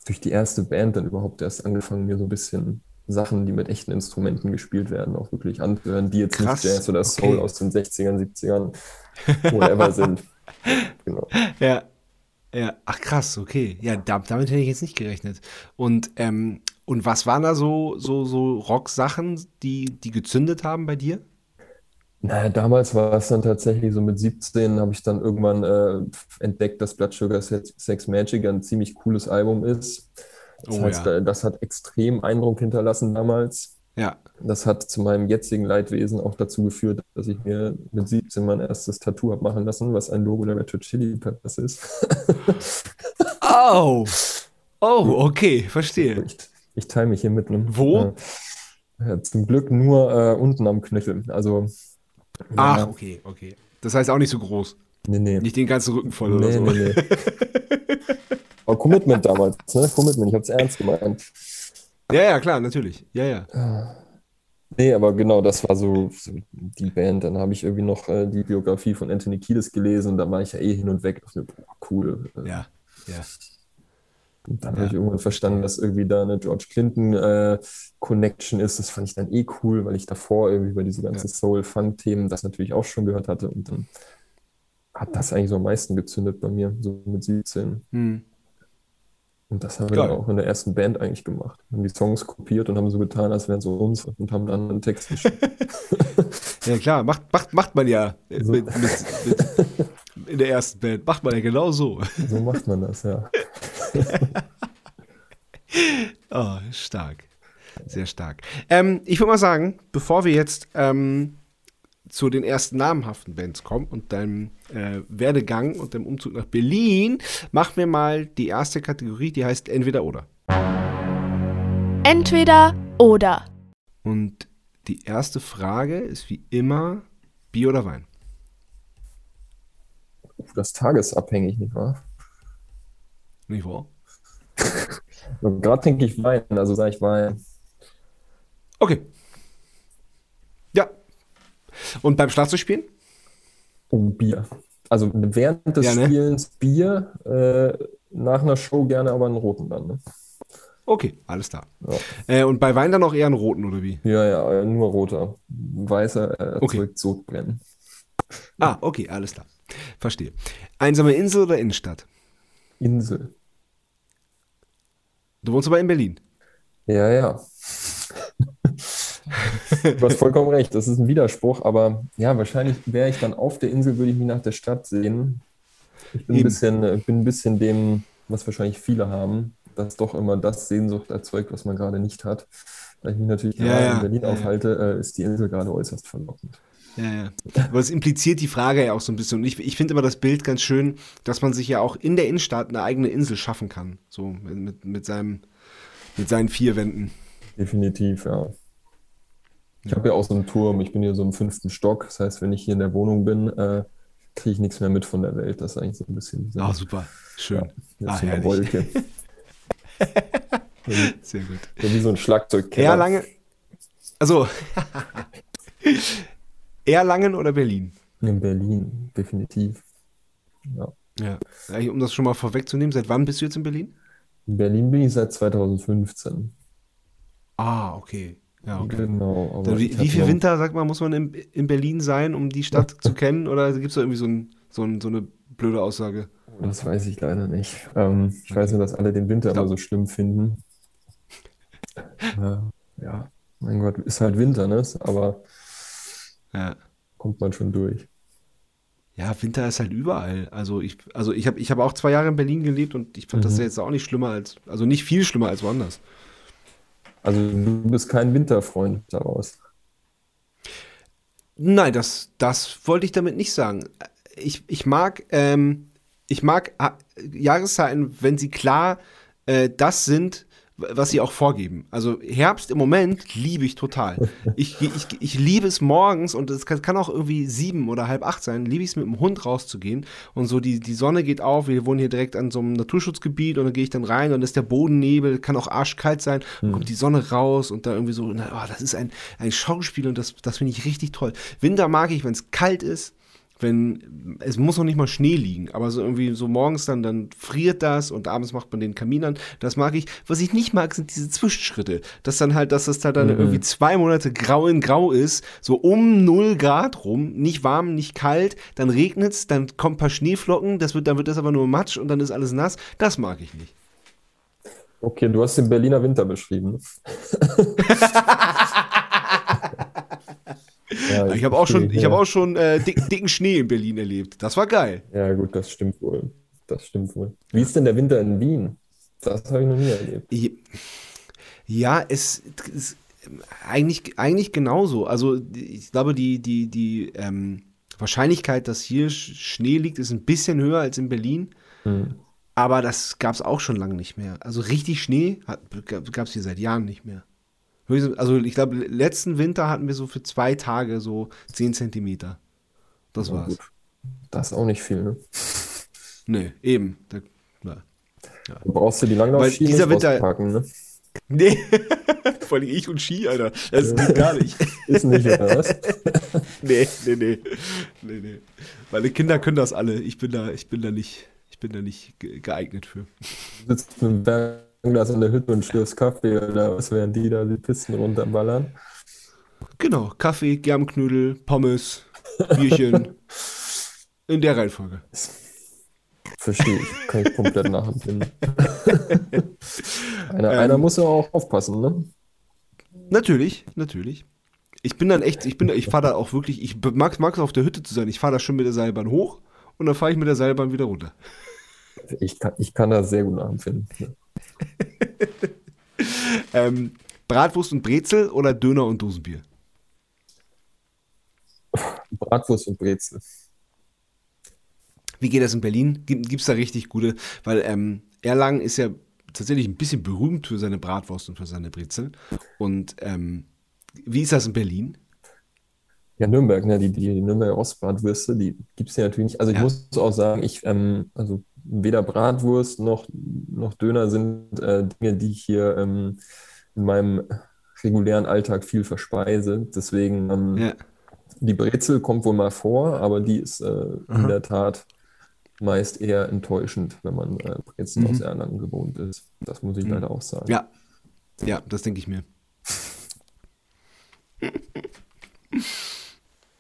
durch die erste Band dann überhaupt erst angefangen, mir so ein bisschen Sachen, die mit echten Instrumenten gespielt werden, auch wirklich anzuhören, die jetzt Krass, nicht Jazz oder Soul okay. aus den 60ern, 70ern, (laughs) whatever sind. Genau. Ja. Ja, ach krass, okay. Ja, da, damit hätte ich jetzt nicht gerechnet. Und, ähm, und was waren da so, so, so Rock-Sachen, die, die gezündet haben bei dir? Naja, damals war es dann tatsächlich so mit 17 habe ich dann irgendwann äh, entdeckt, dass Blood Sugar Sex, Magic ein ziemlich cooles Album ist. Das Oh heißt, ja. das hat extrem Eindruck hinterlassen damals. Ja. Das hat zu meinem jetzigen Leidwesen auch dazu geführt, dass ich mir mit 17 mein erstes Tattoo habe machen lassen, was ein Logo der Red Hot Chili Peppers ist. (laughs) Oh. Oh, okay, verstehe. Ich, ich teile mich hier mit einem. Wo? Äh, ja, zum Glück nur äh, unten am Knöchel. Also, Ach, ja, okay, okay. Das heißt auch nicht so groß. nee, nee. Nicht den ganzen Rücken voll oder Nee, so. nee, nee. (laughs) Aber Commitment damals, ne? Commitment, ich habe es ernst gemeint. Ja, ja, klar, natürlich. Ja, ja. Nee, aber genau, das war so, so die Band. Dann habe ich irgendwie noch äh, die Biografie von Anthony Kiedis gelesen und da war ich ja eh hin und weg. Dachte boah, cool. Äh, Ja, ja. Und dann Ja. habe ich irgendwann verstanden, dass irgendwie da eine George Clinton äh, Connection ist. Das fand ich dann eh cool, weil ich davor irgendwie über diese ganzen Soul-Funk-Themen das natürlich auch schon gehört hatte. Und dann hat das eigentlich so am meisten gezündet bei mir, so mit 17. Hm. Und das haben wir Geil. dann auch in der ersten Band eigentlich gemacht. Haben die Songs kopiert und haben so getan, als wären es so uns und haben dann einen Text geschrieben. (laughs) Ja, klar, macht, macht, macht man ja So. mit, mit, mit, in der ersten Band. Macht man ja genau so. So macht man das, ja. (laughs) Oh, stark. Sehr stark. Ähm, ich würde mal sagen, bevor wir jetzt ähm, zu den ersten namhaften Bands kommen und deinem äh, Werdegang und dem Umzug nach Berlin, machen wir mal die erste Kategorie, die heißt Entweder oder. Entweder oder. Und die erste Frage ist wie immer Bier oder Wein? Das ist tagesabhängig, nicht wahr? Nicht wahr? (laughs) Gerade trinke ich Wein, also sage ich Wein. Okay. Ja. Und beim Schlagzeugspielen? Oh, Bier. Also während des Ja, ne? Spielens Bier, äh, nach einer Show gerne aber einen roten dann. Ne? Okay, alles klar. Ja. Äh, und bei Wein dann auch eher einen roten, oder wie? Ja, ja, äh, nur roter. Weißer äh, Okay. erzeugt Sodbrennen. Ah, okay, alles klar. Verstehe. Einsame Insel oder Innenstadt? Insel. Du wohnst aber in Berlin. Ja, ja. Du hast vollkommen recht, das ist ein Widerspruch, aber ja, wahrscheinlich wäre ich dann auf der Insel, würde ich mich nach der Stadt sehen. Ich bin ein bisschen, äh, bin ein bisschen dem, was wahrscheinlich viele haben, dass doch immer das Sehnsucht erzeugt, was man gerade nicht hat. Da ich mich natürlich Ja, gerade ja, in Berlin ja, ja. aufhalte, äh, ist die Insel gerade äußerst verlockend. Ja, ja. Aber es impliziert die Frage ja auch so ein bisschen. Und ich, ich finde immer das Bild ganz schön, dass man sich ja auch in der Innenstadt eine eigene Insel schaffen kann. So mit, mit, seinem, mit seinen vier Wänden. Definitiv, ja. Ich habe ja auch so einen Turm, ich bin hier so im fünften Stock. Das heißt, wenn ich hier in der Wohnung bin, äh, kriege ich nichts mehr mit von der Welt. Das ist eigentlich so ein bisschen diese, Ah, super. Schön. ja, Ah, so eine. Wolke. so (laughs) Sehr gut. wie so ein Schlagzeugkeller. Erlangen. Also. (laughs) Erlangen oder Berlin? In Berlin, definitiv. Ja. Ja. Eigentlich, Um das schon mal vorwegzunehmen, seit wann bist du jetzt in Berlin? In Berlin bin ich seit 2015. Ah, okay. Ja, okay. Genau. wie, wie viel Winter, sag mal, muss man in, in Berlin sein, um die Stadt zu kennen? Oder gibt es da irgendwie so, ein, so, ein, so eine blöde Aussage? Das weiß ich leider nicht. Ähm, ich weiß nur, dass alle den Winter immer so schlimm finden. Äh, ja, mein Gott, ist halt Winter, ne? Aber Ja. kommt man schon durch. Ja, Winter ist halt überall. Also ich, also ich habe ich hab auch zwei Jahre in Berlin gelebt und ich fand das Mhm. ja jetzt auch nicht schlimmer als, also nicht viel schlimmer als woanders. Also du bist kein Winterfreund daraus. Nein, das, das wollte ich damit nicht sagen. ich, ich mag, ähm, ich mag äh, Jahreszeiten, wenn sie klar äh, das sind, was sie auch vorgeben. Also Herbst im Moment liebe ich total. Ich, ich, ich liebe es morgens und es kann, kann auch irgendwie sieben oder halb acht sein, liebe ich es mit dem Hund rauszugehen und so die, die Sonne geht auf, wir wohnen hier direkt an so einem Naturschutzgebiet und dann gehe ich dann rein und ist der Bodennebel, kann auch arschkalt sein, mhm. kommt die Sonne raus und da irgendwie so, oh, das ist ein, ein Schauspiel und das, das finde ich richtig toll. Winter mag ich, wenn es kalt ist, wenn, es muss noch nicht mal Schnee liegen, aber so irgendwie so morgens dann, dann friert das und abends macht man den Kamin an. Das mag ich. Was ich nicht mag, sind diese Zwischenschritte. Dass dann halt, dass es da dann mhm. irgendwie zwei Monate grau in grau ist, so um 0 Grad rum, nicht warm, nicht kalt, dann regnet es, dann kommen ein paar Schneeflocken, das wird, dann wird das aber nur Matsch und dann ist alles nass. Das mag ich nicht. Okay, du hast den Berliner Winter beschrieben. (laughs) (laughs) Ja, ich, habe auch schon, ich hab auch schon äh, dick, dicken Schnee in Berlin erlebt. Das war geil. Ja, gut, das stimmt wohl. Das stimmt wohl. Wie ist denn der Winter in Wien? Das habe ich noch nie erlebt. Ja, es, es eigentlich, eigentlich genauso. Also ich glaube, die, die, die ähm, Wahrscheinlichkeit, dass hier Schnee liegt, ist ein bisschen höher als in Berlin. Hm. Aber das gab es auch schon lange nicht mehr. Also richtig Schnee gab es hier seit Jahren nicht mehr. Also ich glaube, letzten Winter hatten wir so für zwei Tage so 10 Zentimeter. Das war's. Gut. Das ist auch nicht viel, ne? (laughs) Nee, eben. Da, ja. Du brauchst du die Langlaufschiene dieser Winter packen, ne? Nee, (laughs) vor allem ich und Ski, Alter. Das geht gar nicht. (laughs) Ist nicht, oder was? nee, nee, nee, nee, nee. Meine Kinder können das alle. Ich bin da, ich bin da nicht, ich bin da nicht geeignet für. Du sitzt mit dem Berg Glas in der Hütte und schlürfst Kaffee oder was wären die da, die Pisten runterballern? Genau, Kaffee, Germknödel, Pommes, Bierchen. (laughs) in der Reihenfolge. Verstehe ich, kann ich komplett nachempfinden. (laughs) einer, ähm, einer muss ja auch aufpassen, ne? Natürlich, natürlich. Ich bin dann echt, ich bin, ich fahre da auch wirklich, ich mag es auf der Hütte zu sein. Ich fahre da schon mit der Seilbahn hoch und dann fahre ich mit der Seilbahn wieder runter. Ich kann, ich kann das sehr gut nachempfinden. (laughs) ähm, Bratwurst und Brezel oder Döner und Dosenbier? Bratwurst und Brezel. Wie geht das in Berlin? Gibt es da richtig gute? Weil ähm, Erlangen ist ja tatsächlich ein bisschen berühmt für seine Bratwurst und für seine Brezel. Und ähm, wie ist das in Berlin? Ja, Nürnberg, ne, die, die Nürnberger Ostbratwürste, die gibt es ja natürlich nicht. Also ich ja. muss auch sagen, ich, ähm, also weder Bratwurst noch, noch Döner sind äh, Dinge, die ich hier ähm, in meinem regulären Alltag viel verspeise. Deswegen, ähm, ja. die Brezel kommt wohl mal vor, aber die ist äh, in der Tat meist eher enttäuschend, wenn man äh, Brezel mhm. aus Erlangen gewohnt ist. Das muss ich mhm. leider auch sagen. Ja, ja, das denke ich mir.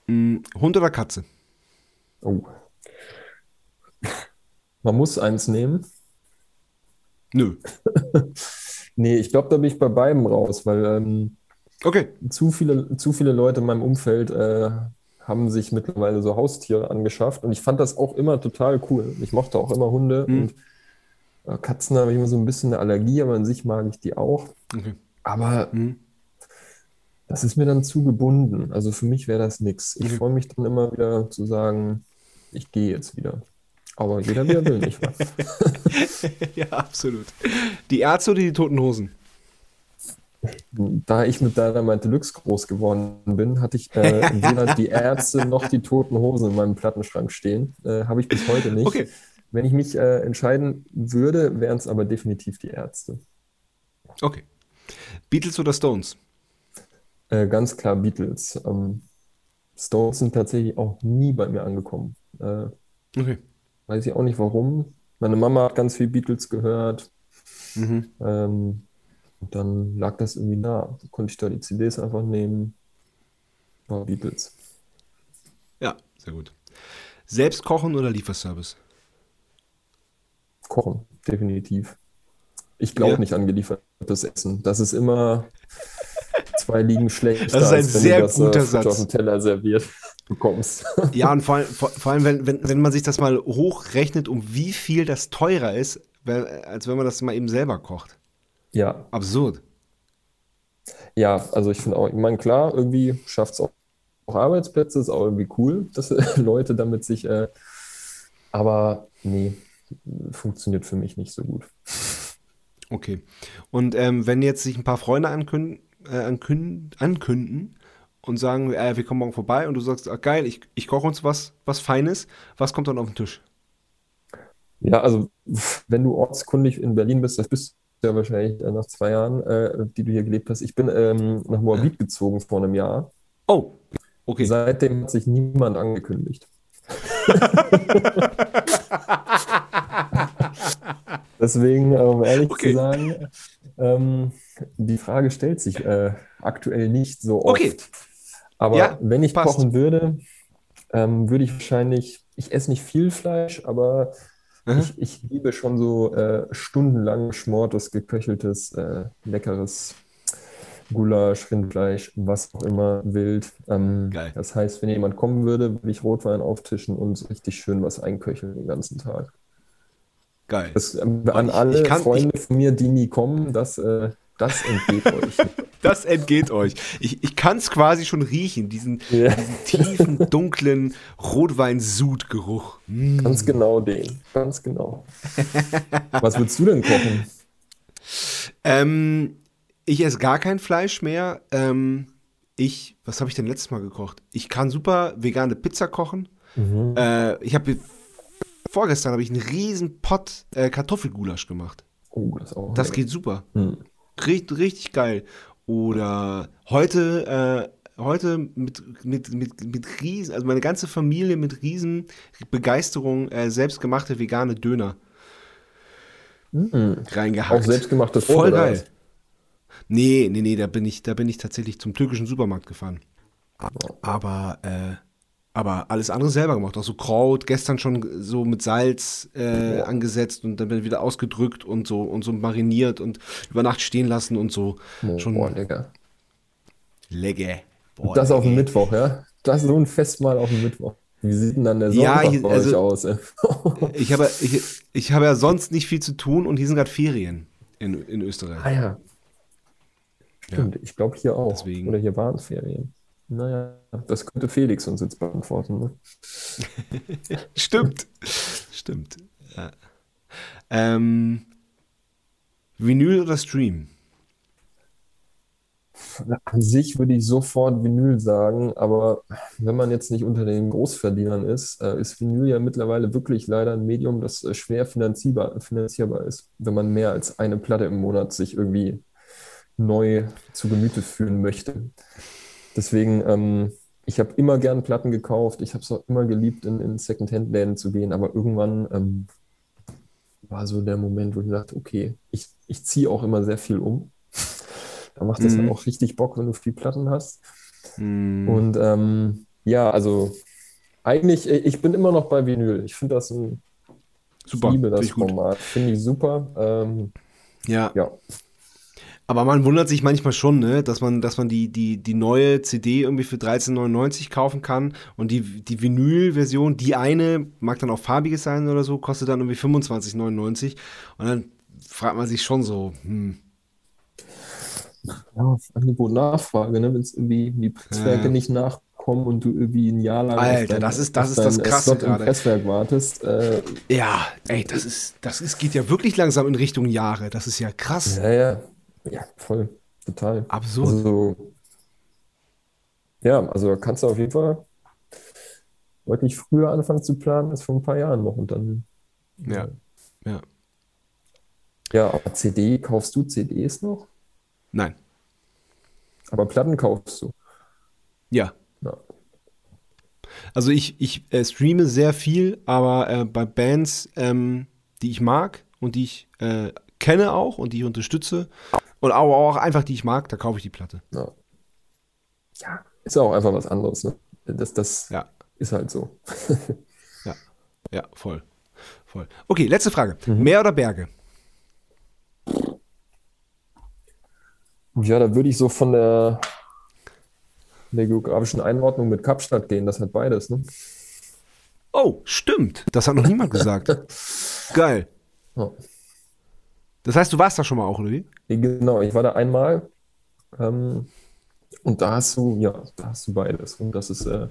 Hm, (laughs) Hund oder Katze? Oh. Man muss eins nehmen. Nö. (laughs) nee, ich glaube, da bin ich bei beiden raus, weil ähm, okay. zu, viele, zu viele Leute in meinem Umfeld äh, haben sich mittlerweile so Haustiere angeschafft und ich fand das auch immer total cool. Ich mochte auch immer Hunde mhm. und äh, Katzen habe ich immer so ein bisschen eine Allergie, aber an sich mag ich die auch. Okay. Aber mhm. das ist mir dann zu gebunden. Also für mich wäre das nichts. Ich mhm. freue mich dann immer wieder zu sagen, ich gehe jetzt wieder. Aber jeder, wie er will, nicht wahr? (laughs) ja, absolut. Die Ärzte oder die Toten Hosen? Da ich mit Dynamite Deluxe groß geworden bin, hatte ich äh, weder (laughs) die Ärzte noch die Toten Hosen in meinem Plattenschrank stehen. Äh, Habe ich bis heute nicht. Okay. Wenn ich mich äh, entscheiden würde, wären es aber definitiv die Ärzte. Okay. Beatles oder Stones? Äh, ganz klar Beatles. Ähm, Stones sind tatsächlich auch nie bei mir angekommen. Äh, okay. Weiß ich auch nicht warum. Meine Mama hat ganz viel Beatles gehört. Mhm. Ähm, und dann lag das irgendwie nah. Da konnte ich da die CDs einfach nehmen. War Beatles. Ja, sehr gut. Selbst kochen oder Lieferservice? Kochen, definitiv. Ich glaube ja. nicht an geliefertes Essen. Das ist immer zwei liegen schlecht. Das ist ein sehr das, guter äh, Satz. auf dem Teller serviert bekommst. (laughs) ja, und vor, vor, vor allem, wenn, wenn, wenn man sich das mal hochrechnet, um wie viel das teurer ist, als wenn man das mal eben selber kocht. Ja. Absurd. Ja, also ich finde auch, ich meine, klar, irgendwie schafft es auch, auch, Arbeitsplätze, ist auch irgendwie cool, dass (laughs) Leute damit sich äh, aber nee, funktioniert für mich nicht so gut. Okay. Und ähm, wenn jetzt sich ein paar Freunde ankünden, äh, ankünden, ankünden und sagen, äh, wir kommen morgen vorbei und du sagst, ach, geil, ich, ich koche uns was, was Feines, was kommt dann auf den Tisch? Ja, also wenn du ortskundig in Berlin bist, das bist du ja wahrscheinlich äh, nach zwei Jahren, äh, die du hier gelebt hast. Ich bin ähm, nach Moabit gezogen vor einem Jahr. Oh, okay. Seitdem hat sich niemand angekündigt. (laughs) Deswegen, um ehrlich Okay. zu sagen, ähm, die Frage stellt sich äh, aktuell nicht so oft. Okay. Aber Ja, wenn ich passt. kochen würde, ähm, würde ich wahrscheinlich, ich esse nicht viel Fleisch, aber Mhm. ich, ich liebe schon so äh, stundenlang geschmortes, geköcheltes, äh, leckeres Gulasch, Rindfleisch, was auch immer, wild. Ähm. Das heißt, wenn jemand kommen würde, würde ich Rotwein auftischen und so richtig schön was einköcheln den ganzen Tag. Geil. Das, ähm, an ich- alle ich kann- Freunde von mir, die nie kommen, das, äh, das entgeht (laughs) euch. Das entgeht euch. Ich, ich kann es quasi schon riechen, diesen, Ja. diesen tiefen, dunklen Rotwein-Sud-Geruch. Mm. Ganz genau den. Ganz genau. (laughs) Was würdest du denn kochen? Ähm, ich esse gar kein Fleisch mehr. Ähm, ich, was habe ich denn letztes Mal gekocht? Ich kann super vegane Pizza kochen. Äh, ich habe vorgestern habe ich einen riesen Pott äh, Kartoffelgulasch gemacht. Oh, das auch Das geht super. Hm. Richtig, richtig geil. Oder heute, äh, heute mit, mit, mit, mit riesen, also meine ganze Familie mit riesen Begeisterung äh, selbstgemachte vegane Döner Hm. reingehackt. Auch selbstgemachtes Brot, Voll geil. Nee, nee, nee, da bin ich, da bin ich tatsächlich zum türkischen Supermarkt gefahren. Aber, äh, aber alles andere selber gemacht. Auch so Kraut, gestern schon so mit Salz äh, angesetzt und dann wieder ausgedrückt und so und so mariniert und über Nacht stehen lassen und so. Oh, schon boah, lecker. lecker. Boah, Das auf dem. Mittwoch, ja? Das ist so ein Festmahl auf dem Mittwoch. Wie sieht denn dann der Ja, Sonntag hier- bei also- euch aus? (laughs) Ich habe, ich, ich habe ja sonst nicht viel zu tun und hier sind gerade Ferien in, in Österreich. Ah ja. Stimmt, ich glaube hier auch. Deswegen. Oder hier waren Ferien. Naja, das könnte Felix uns jetzt beantworten. Ne? (laughs) Stimmt. Stimmt. Ja. Ähm, Vinyl oder Stream? An sich würde ich sofort Vinyl sagen, aber wenn man jetzt nicht unter den Großverdienern ist, äh, ist Vinyl ja mittlerweile wirklich leider ein Medium, das äh, schwer finanzierbar, finanzierbar ist, wenn man mehr als eine Platte im Monat sich irgendwie neu zu Gemüte führen möchte. Deswegen, ähm, ich habe immer gern Platten gekauft, ich habe es auch immer geliebt, in, in Secondhand-Läden zu gehen, aber irgendwann ähm, war so der Moment, wo ich dachte, okay, ich, ich ziehe auch immer sehr viel um. (laughs) Da macht es Mhm. dann auch richtig Bock, wenn du viel Platten hast. Hm, Und ähm, ja, also eigentlich, äh, ich bin immer noch bei Vinyl. Ich finde das ein, super. ich liebe das. Format. Finde ich super. Ähm, Ja. ja, Aber man wundert sich manchmal schon, ne, dass man, dass man die, die, die neue CD irgendwie für 13,99 kaufen kann und die, die Vinyl-Version, die eine, mag dann auch farbiges sein oder so, kostet dann irgendwie 25,99 und dann fragt man sich schon so, hm, ja Angebot, Nachfrage, ne? Wenn es irgendwie die Presswerke Ja. nicht nachkommen und du irgendwie ein Jahr lang Alter, dein, das ist- das ist das dein Krasse gerade. Presswerk wartest, äh, ja, ey, das ist, das ist, geht ja wirklich langsam in Richtung Jahre, das ist ja krass, ja, ja, ja, voll, total. absurd. Also, ja, also kannst du auf jeden Fall deutlich früher anfangen zu planen als vor ein paar Jahren noch und dann, Ja, ja. ja, aber CD, kaufst du CDs noch? Nein, Aber Platten kaufst du. ja. Ja. Also ich, ich äh, streame sehr viel, aber äh, bei Bands, ähm, die ich mag und die ich äh, kenne auch und die ich unterstütze und auch einfach die ich mag, da kaufe ich die Platte. Ja. Ja, ist ja auch einfach was anderes, ne? Das, das Ja, ist halt so. (laughs) ja, voll. Voll. Okay, letzte Frage. Mhm. Meer oder Berge? Ja, da würde ich so von der, der geografischen Einordnung mit Kapstadt gehen. Das hat beides, ne? Oh, stimmt. Das hat noch niemand gesagt. (laughs) Geil. Ja. Das heißt, du warst da schon mal auch, oder wie? Genau, ich war da einmal. Ähm, und da hast du, ja, da hast du beides. Und das ist äh,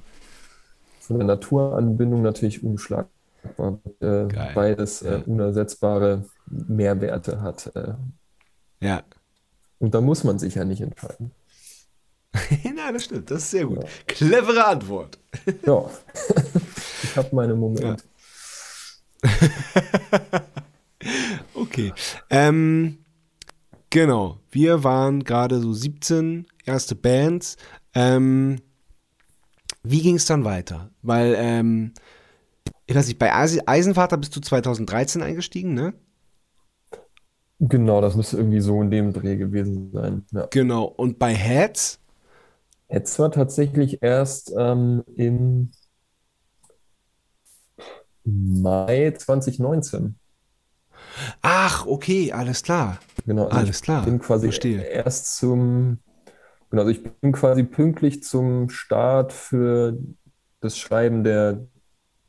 von der Naturanbindung natürlich unschlagbar. weil äh, beides äh, Ja. unersetzbare Mehrwerte hat. Äh, Ja. und da muss man sich ja nicht entscheiden. (laughs) Na, das stimmt. Das ist sehr gut. Clevere Antwort. Ja, (laughs) ich habe meine Momente. (laughs) Okay. Ähm, genau. Wir waren gerade so 17, erste Bands. Ähm, wie ging es dann weiter? Weil, ähm, ich weiß nicht, bei Eisen- Eisenvater bist du 2013 eingestiegen, ne? Genau, das müsste irgendwie so in dem Dreh gewesen sein. Ja. Genau. Und bei Heads? Jetzt war tatsächlich erst ähm, im Mai 2019. Ach, okay, alles klar. Genau, also Alles ich klar, bin quasi verstehe. erst zum, genau, also ich bin quasi pünktlich zum Start für das Schreiben der,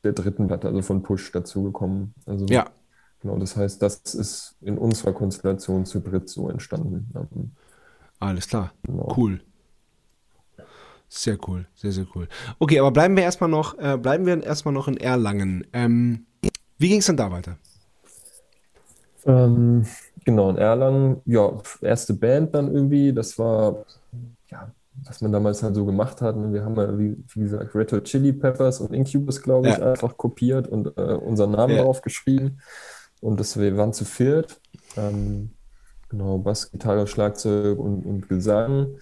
der dritten Platte, also von Push dazugekommen. Also Ja, genau, das heißt, das ist in unserer Konstellation zu dritt so entstanden. Alles klar. Genau. Cool. Sehr cool, sehr, sehr cool. Okay, aber bleiben wir erstmal noch, äh, bleiben wir erstmal noch in Erlangen. Ähm, wie ging es dann da weiter? Ähm, genau, in Erlangen, ja, erste Band dann irgendwie, das war, ja, was man damals halt so gemacht hat. Wir haben ja, wie, wie gesagt, Red Hot Chili Peppers und Incubus, glaube ich, Ja. einfach kopiert und äh, unseren Namen Ja. drauf geschrieben. Und das, wir waren zu viert. Ähm, genau, Bass, Gitarre, Schlagzeug und, und Gesang.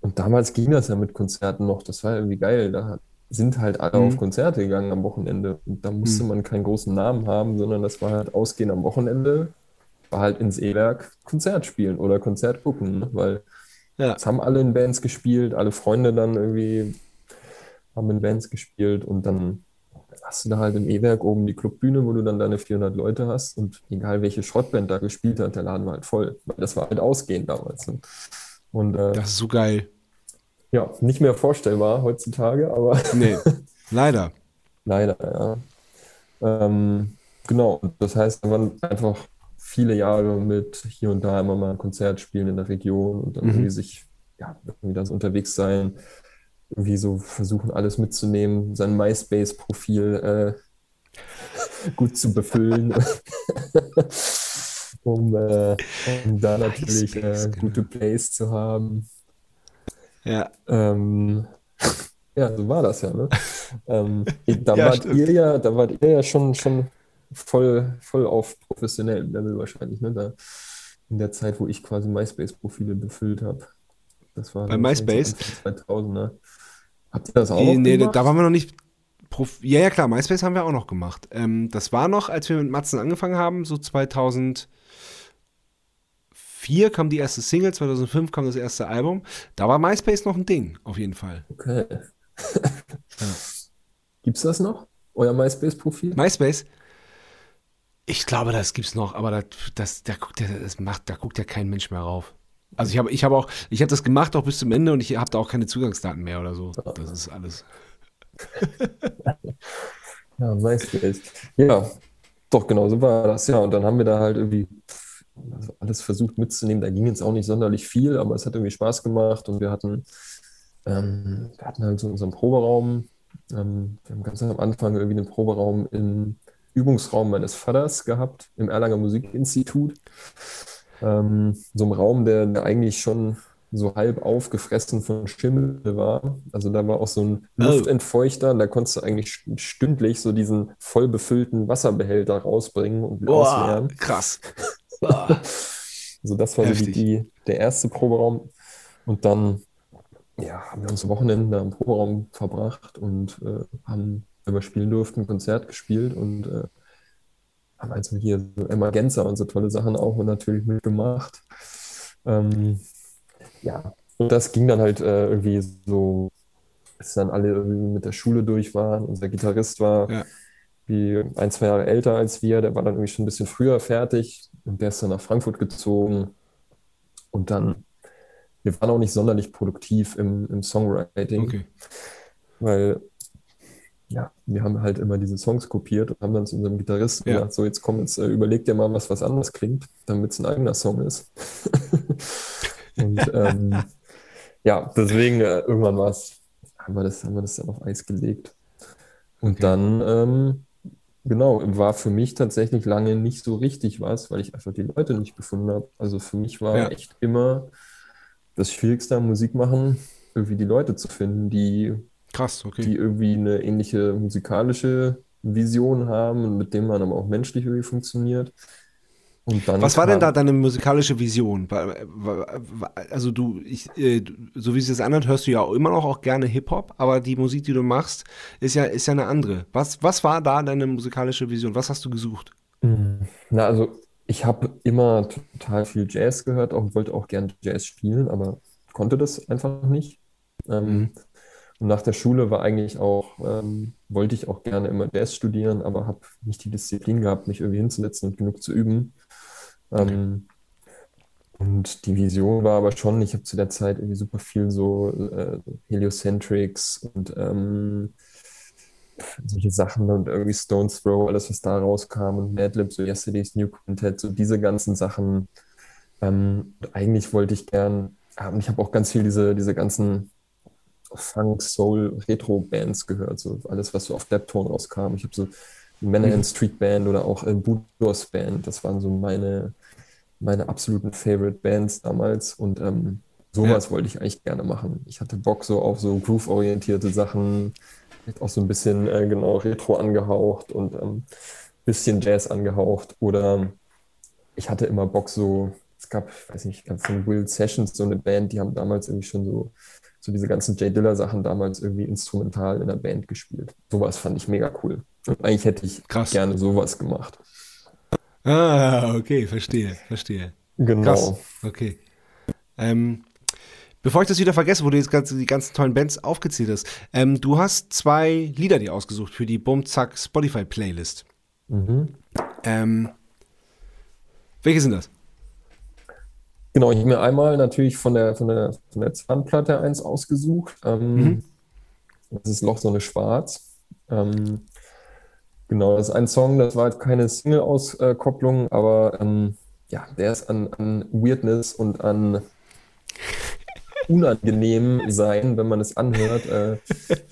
Und damals ging das ja mit Konzerten noch. Das war irgendwie geil. Da sind halt alle Mhm. auf Konzerte gegangen am Wochenende. Und da musste Mhm. man keinen großen Namen haben, sondern das war halt Ausgehen am Wochenende, war halt ins E-Werk Konzert spielen oder Konzert gucken, ne? weil Ja. es haben alle in Bands gespielt, alle Freunde dann irgendwie haben in Bands gespielt und dann hast du da halt im E-Werk oben die Clubbühne, wo du dann deine 400 Leute hast und egal welche Schrottband da gespielt hat, der Laden war halt voll, weil das war halt ausgehend damals. ne? Und äh, Das ist so geil. Ja, nicht mehr vorstellbar heutzutage, aber (laughs) Nee, leider. leider, ja. Ähm, genau, das heißt, da waren einfach viele Jahre mit hier und da immer mal ein Konzert spielen in der Region und dann Mhm. irgendwie sich, ja, irgendwie dann so unterwegs sein, irgendwie so versuchen, alles mitzunehmen, sein MySpace-Profil äh, (laughs) gut zu befüllen, (laughs) um, äh, um da natürlich äh, genau. gute Plays zu haben. Ja. Ähm, (laughs) ja, so war das ja, ne? (laughs) Ähm, da Ja, wart stimmt. ihr ja, da wart ihr ja schon, schon voll, voll auf professionellem Level wahrscheinlich, ne? Da, in der Zeit, wo ich quasi MySpace-Profile befüllt habe. Das war Bei MySpace? wahrscheinlich so Anfang 2000, ne? Habt ihr das auch Nee, nee, da waren wir noch nicht. Prof ja, ja, klar, MySpace haben wir auch noch gemacht. Ähm, das war noch, als wir mit Matzen angefangen haben, so 2004 kam die erste Single, 2005 kam das erste Album. Da war MySpace noch ein Ding, auf jeden Fall. Okay. (laughs) Gibt's das noch? Euer MySpace-Profil? MySpace? Ich glaube, das gibt's noch, aber das, das, da guckt ja, das macht, da guckt ja kein Mensch mehr rauf. Also ich habe, ich habe auch, ich habe das gemacht auch bis zum Ende und ich habe da auch keine Zugangsdaten mehr oder so. Das ist alles. (laughs) Ja, MySpace. Ja, doch, genau so war das. Ja, und dann haben wir da halt irgendwie also alles versucht mitzunehmen. Da ging jetzt auch nicht sonderlich viel, aber es hat irgendwie Spaß gemacht und wir hatten, ähm, wir hatten halt so unseren Proberaum. Ähm, wir haben ganz am Anfang irgendwie den Proberaum im Übungsraum meines Vaters gehabt, im Erlanger Musikinstitut. Ähm, so einem Raum, der, der eigentlich schon so halb aufgefressen von Schimmel war. Also da war auch so ein Oh. Luftentfeuchter, da konntest du eigentlich st- stündlich so diesen voll befüllten Wasserbehälter rausbringen und Boah, ausleeren. krass. (laughs) (laughs) Also das war so die, der erste Proberaum. Und dann ja, haben wir uns Wochenenden da im Proberaum verbracht und äh, haben, wenn wir spielen durften, ein Konzert gespielt und äh, haben also hier so Emergenza und so tolle Sachen auch natürlich mitgemacht. Ähm, ja, und das ging dann halt äh, irgendwie so, bis dann alle irgendwie mit der Schule durch waren. Unser Gitarrist war Ja. Wie ein, zwei Jahre älter als wir, der war dann irgendwie schon ein bisschen früher fertig und der ist dann nach Frankfurt gezogen. Und dann, wir waren auch nicht sonderlich produktiv im, im Songwriting, Okay. weil ja, wir haben halt immer diese Songs kopiert und haben dann zu unserem Gitarristen Ja. gesagt, so jetzt komm, jetzt äh, überleg dir mal was, was anders klingt, damit es ein eigener Song ist. (laughs) und ähm, ja, deswegen äh, irgendwann war es, haben wir das, haben wir das dann auf Eis gelegt. Und Okay. dann, ähm, genau, war für mich tatsächlich lange nicht so richtig was, weil ich einfach die Leute nicht gefunden habe. Also für mich war Ja. echt immer das Schwierigste am Musik machen, irgendwie die Leute zu finden, die, Krass, okay. die irgendwie eine ähnliche musikalische Vision haben und mit denen man aber auch menschlich irgendwie funktioniert. Und Was war denn da deine musikalische Vision? Also du, ich, äh, so wie es das anhört, hörst du ja immer noch auch gerne Hip-Hop, aber die Musik, die du machst, ist ja, ist ja eine andere. Was, was war da deine musikalische Vision? Was hast du gesucht? Na, also ich habe immer total viel Jazz gehört, auch wollte auch gern Jazz spielen, aber konnte das einfach nicht. Ähm, Mhm. und nach der Schule war eigentlich auch, ähm, wollte ich auch gerne immer Jazz studieren, aber habe nicht die Disziplin gehabt, mich irgendwie hinzusetzen und genug zu üben. Ähm, und die Vision war aber schon, ich habe zu der Zeit irgendwie super viel so äh, Heliocentrics und ähm, solche Sachen und irgendwie Stones Throw, alles, was da rauskam und Madlib, so Yesterday's New Quintet, so diese ganzen Sachen. Ähm, eigentlich wollte ich gern, und ich habe auch ganz viel diese, diese ganzen Funk, Soul, Retro-Bands gehört, so alles, was so auf Deptone rauskam. Ich habe so Manahan Street Band oder auch äh, Budos Band, das waren so meine, meine absoluten Favorite Bands damals und ähm, sowas wollte ich eigentlich gerne machen. Ich hatte Bock so auf so groove-orientierte Sachen, vielleicht auch so ein bisschen äh, genau Retro angehaucht und ähm, bisschen Jazz angehaucht oder ich hatte immer Bock so, es gab, ich weiß nicht, von Will Sessions so eine Band, die haben damals irgendwie schon so, so diese ganzen Jay Diller Sachen damals irgendwie instrumental in der Band gespielt. Sowas fand ich mega cool. Eigentlich hätte ich Krass. gerne sowas gemacht. Ah, okay, verstehe, verstehe. Genau. Krass, okay. Ähm, bevor ich das wieder vergesse, wo du jetzt ganz, die ganzen tollen Bands aufgezählt hast, ähm, du hast zwei Lieder dir ausgesucht für die Bumzack Spotify Playlist. Mhm. Ähm, welche sind das? Genau, ich habe mir einmal natürlich von der, von der, von der Zahnplatte eins ausgesucht. Ähm, Mhm. Das ist Loch, Sonne, Schwarz. Ähm, genau, das ist ein Song, das war jetzt keine Single-Auskopplung, aber ähm, ja, der ist an, an Weirdness und an unangenehm sein, wenn man es anhört, äh,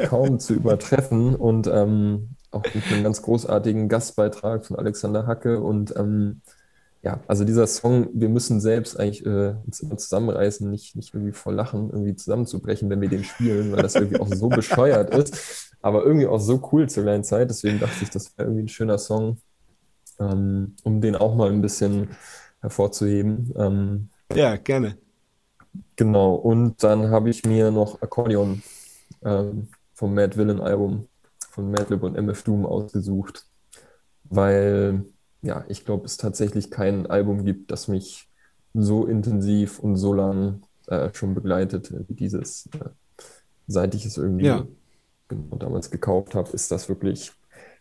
kaum zu übertreffen. Und ähm, auch mit einem ganz großartigen Gastbeitrag von Alexander Hacke. Und ähm, ja, also dieser Song, wir müssen selbst eigentlich äh, uns immer zusammenreißen, nicht, nicht irgendwie vor Lachen irgendwie zusammenzubrechen, wenn wir den spielen, weil das irgendwie auch so bescheuert ist, aber irgendwie auch so cool zur gleichen Zeit. Deswegen dachte ich, das wäre irgendwie ein schöner Song, ähm, um den auch mal ein bisschen hervorzuheben. Ähm, Ja, gerne. Genau, und dann habe ich mir noch Akkordeon ähm, vom Mad Villain Album von Madlib und MF Doom ausgesucht, weil ja, ich glaube, es tatsächlich kein Album gibt, das mich so intensiv und so lang äh, schon begleitet wie dieses. Äh, seit ich es irgendwie Ja. Genau, damals gekauft habe, ist das wirklich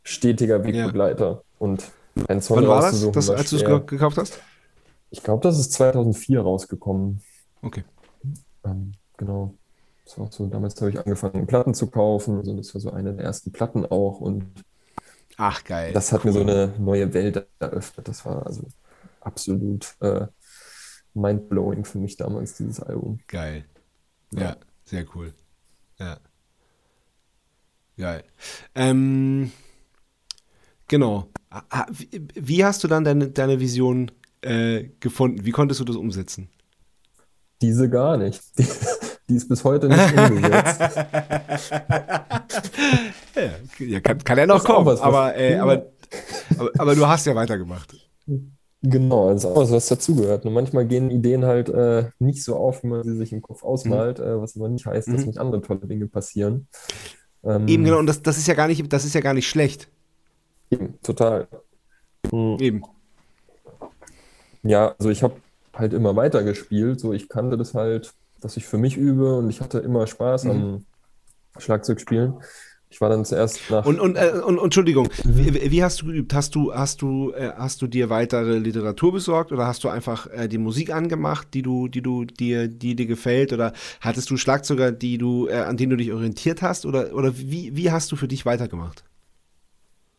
stetiger Wegbegleiter. Und ein Song Wann war das, das war als du es gekauft hast? Ich glaube, das ist 2004 rausgekommen. Okay. Ähm, genau. Das war auch so, damals habe ich angefangen, Platten zu kaufen. Also das war so eine der ersten Platten auch. Und Ach, geil. das hat mir so eine neue Welt eröffnet. Das war also absolut äh, mindblowing für mich damals, dieses Album. Geil. Ja, sehr cool. Ja. Geil. Ähm, genau. Wie, hast du dann deine, deine Vision äh, gefunden? Wie konntest du das umsetzen? Diese gar nicht. (laughs) Die, die ist bis heute nicht umgesetzt. (laughs) Ja, kann, kann ja noch kommen, was, aber, äh, aber, aber, aber du hast ja weitergemacht. Genau, das ist auch was, was dazugehört. Und manchmal gehen Ideen halt äh, nicht so auf, wie man sie sich im Kopf ausmalt, äh, was aber nicht heißt, dass Mhm. nicht andere tolle Dinge passieren. Ähm, Eben genau, und das, das ist ja gar nicht, das ist ja gar nicht schlecht. eben, total. Mhm. Eben. Ja, also ich habe halt immer weiter gespielt. So, ich kannte das halt, dass ich für mich übe und ich hatte immer Spaß am Schlagzeugspielen. Ich war dann zuerst nach. Und, und, äh, und, Entschuldigung, wie, wie hast du geübt? Hast du, hast du, äh, hast du dir weitere Literatur besorgt oder hast du einfach äh, die Musik angemacht, die du, die du dir, die dir gefällt? Oder hattest du Schlagzeuger, die du, äh, an denen du dich orientiert hast? Oder, oder wie, wie hast du für dich weitergemacht?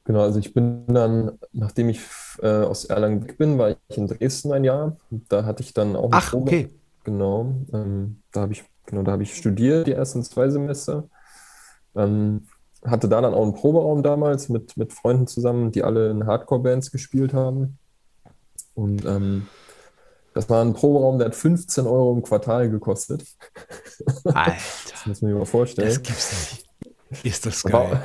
Genau, also ich bin dann, nachdem ich äh, aus Erlangen weg bin, war ich in Dresden ein Jahr. Da hatte ich dann auch eine Ach, Probe. okay. Genau, ähm, da habe ich, genau, da habe ich studiert, die ersten zwei Semester. Ähm, hatte da dann auch einen Proberaum damals mit, mit Freunden zusammen, die alle in Hardcore-Bands gespielt haben. Und ähm, das war ein Proberaum, der hat 15 Euro im Quartal gekostet. (laughs) Alter. Das muss man sich mal vorstellen. Das gibt's nicht. Ist das geil. War,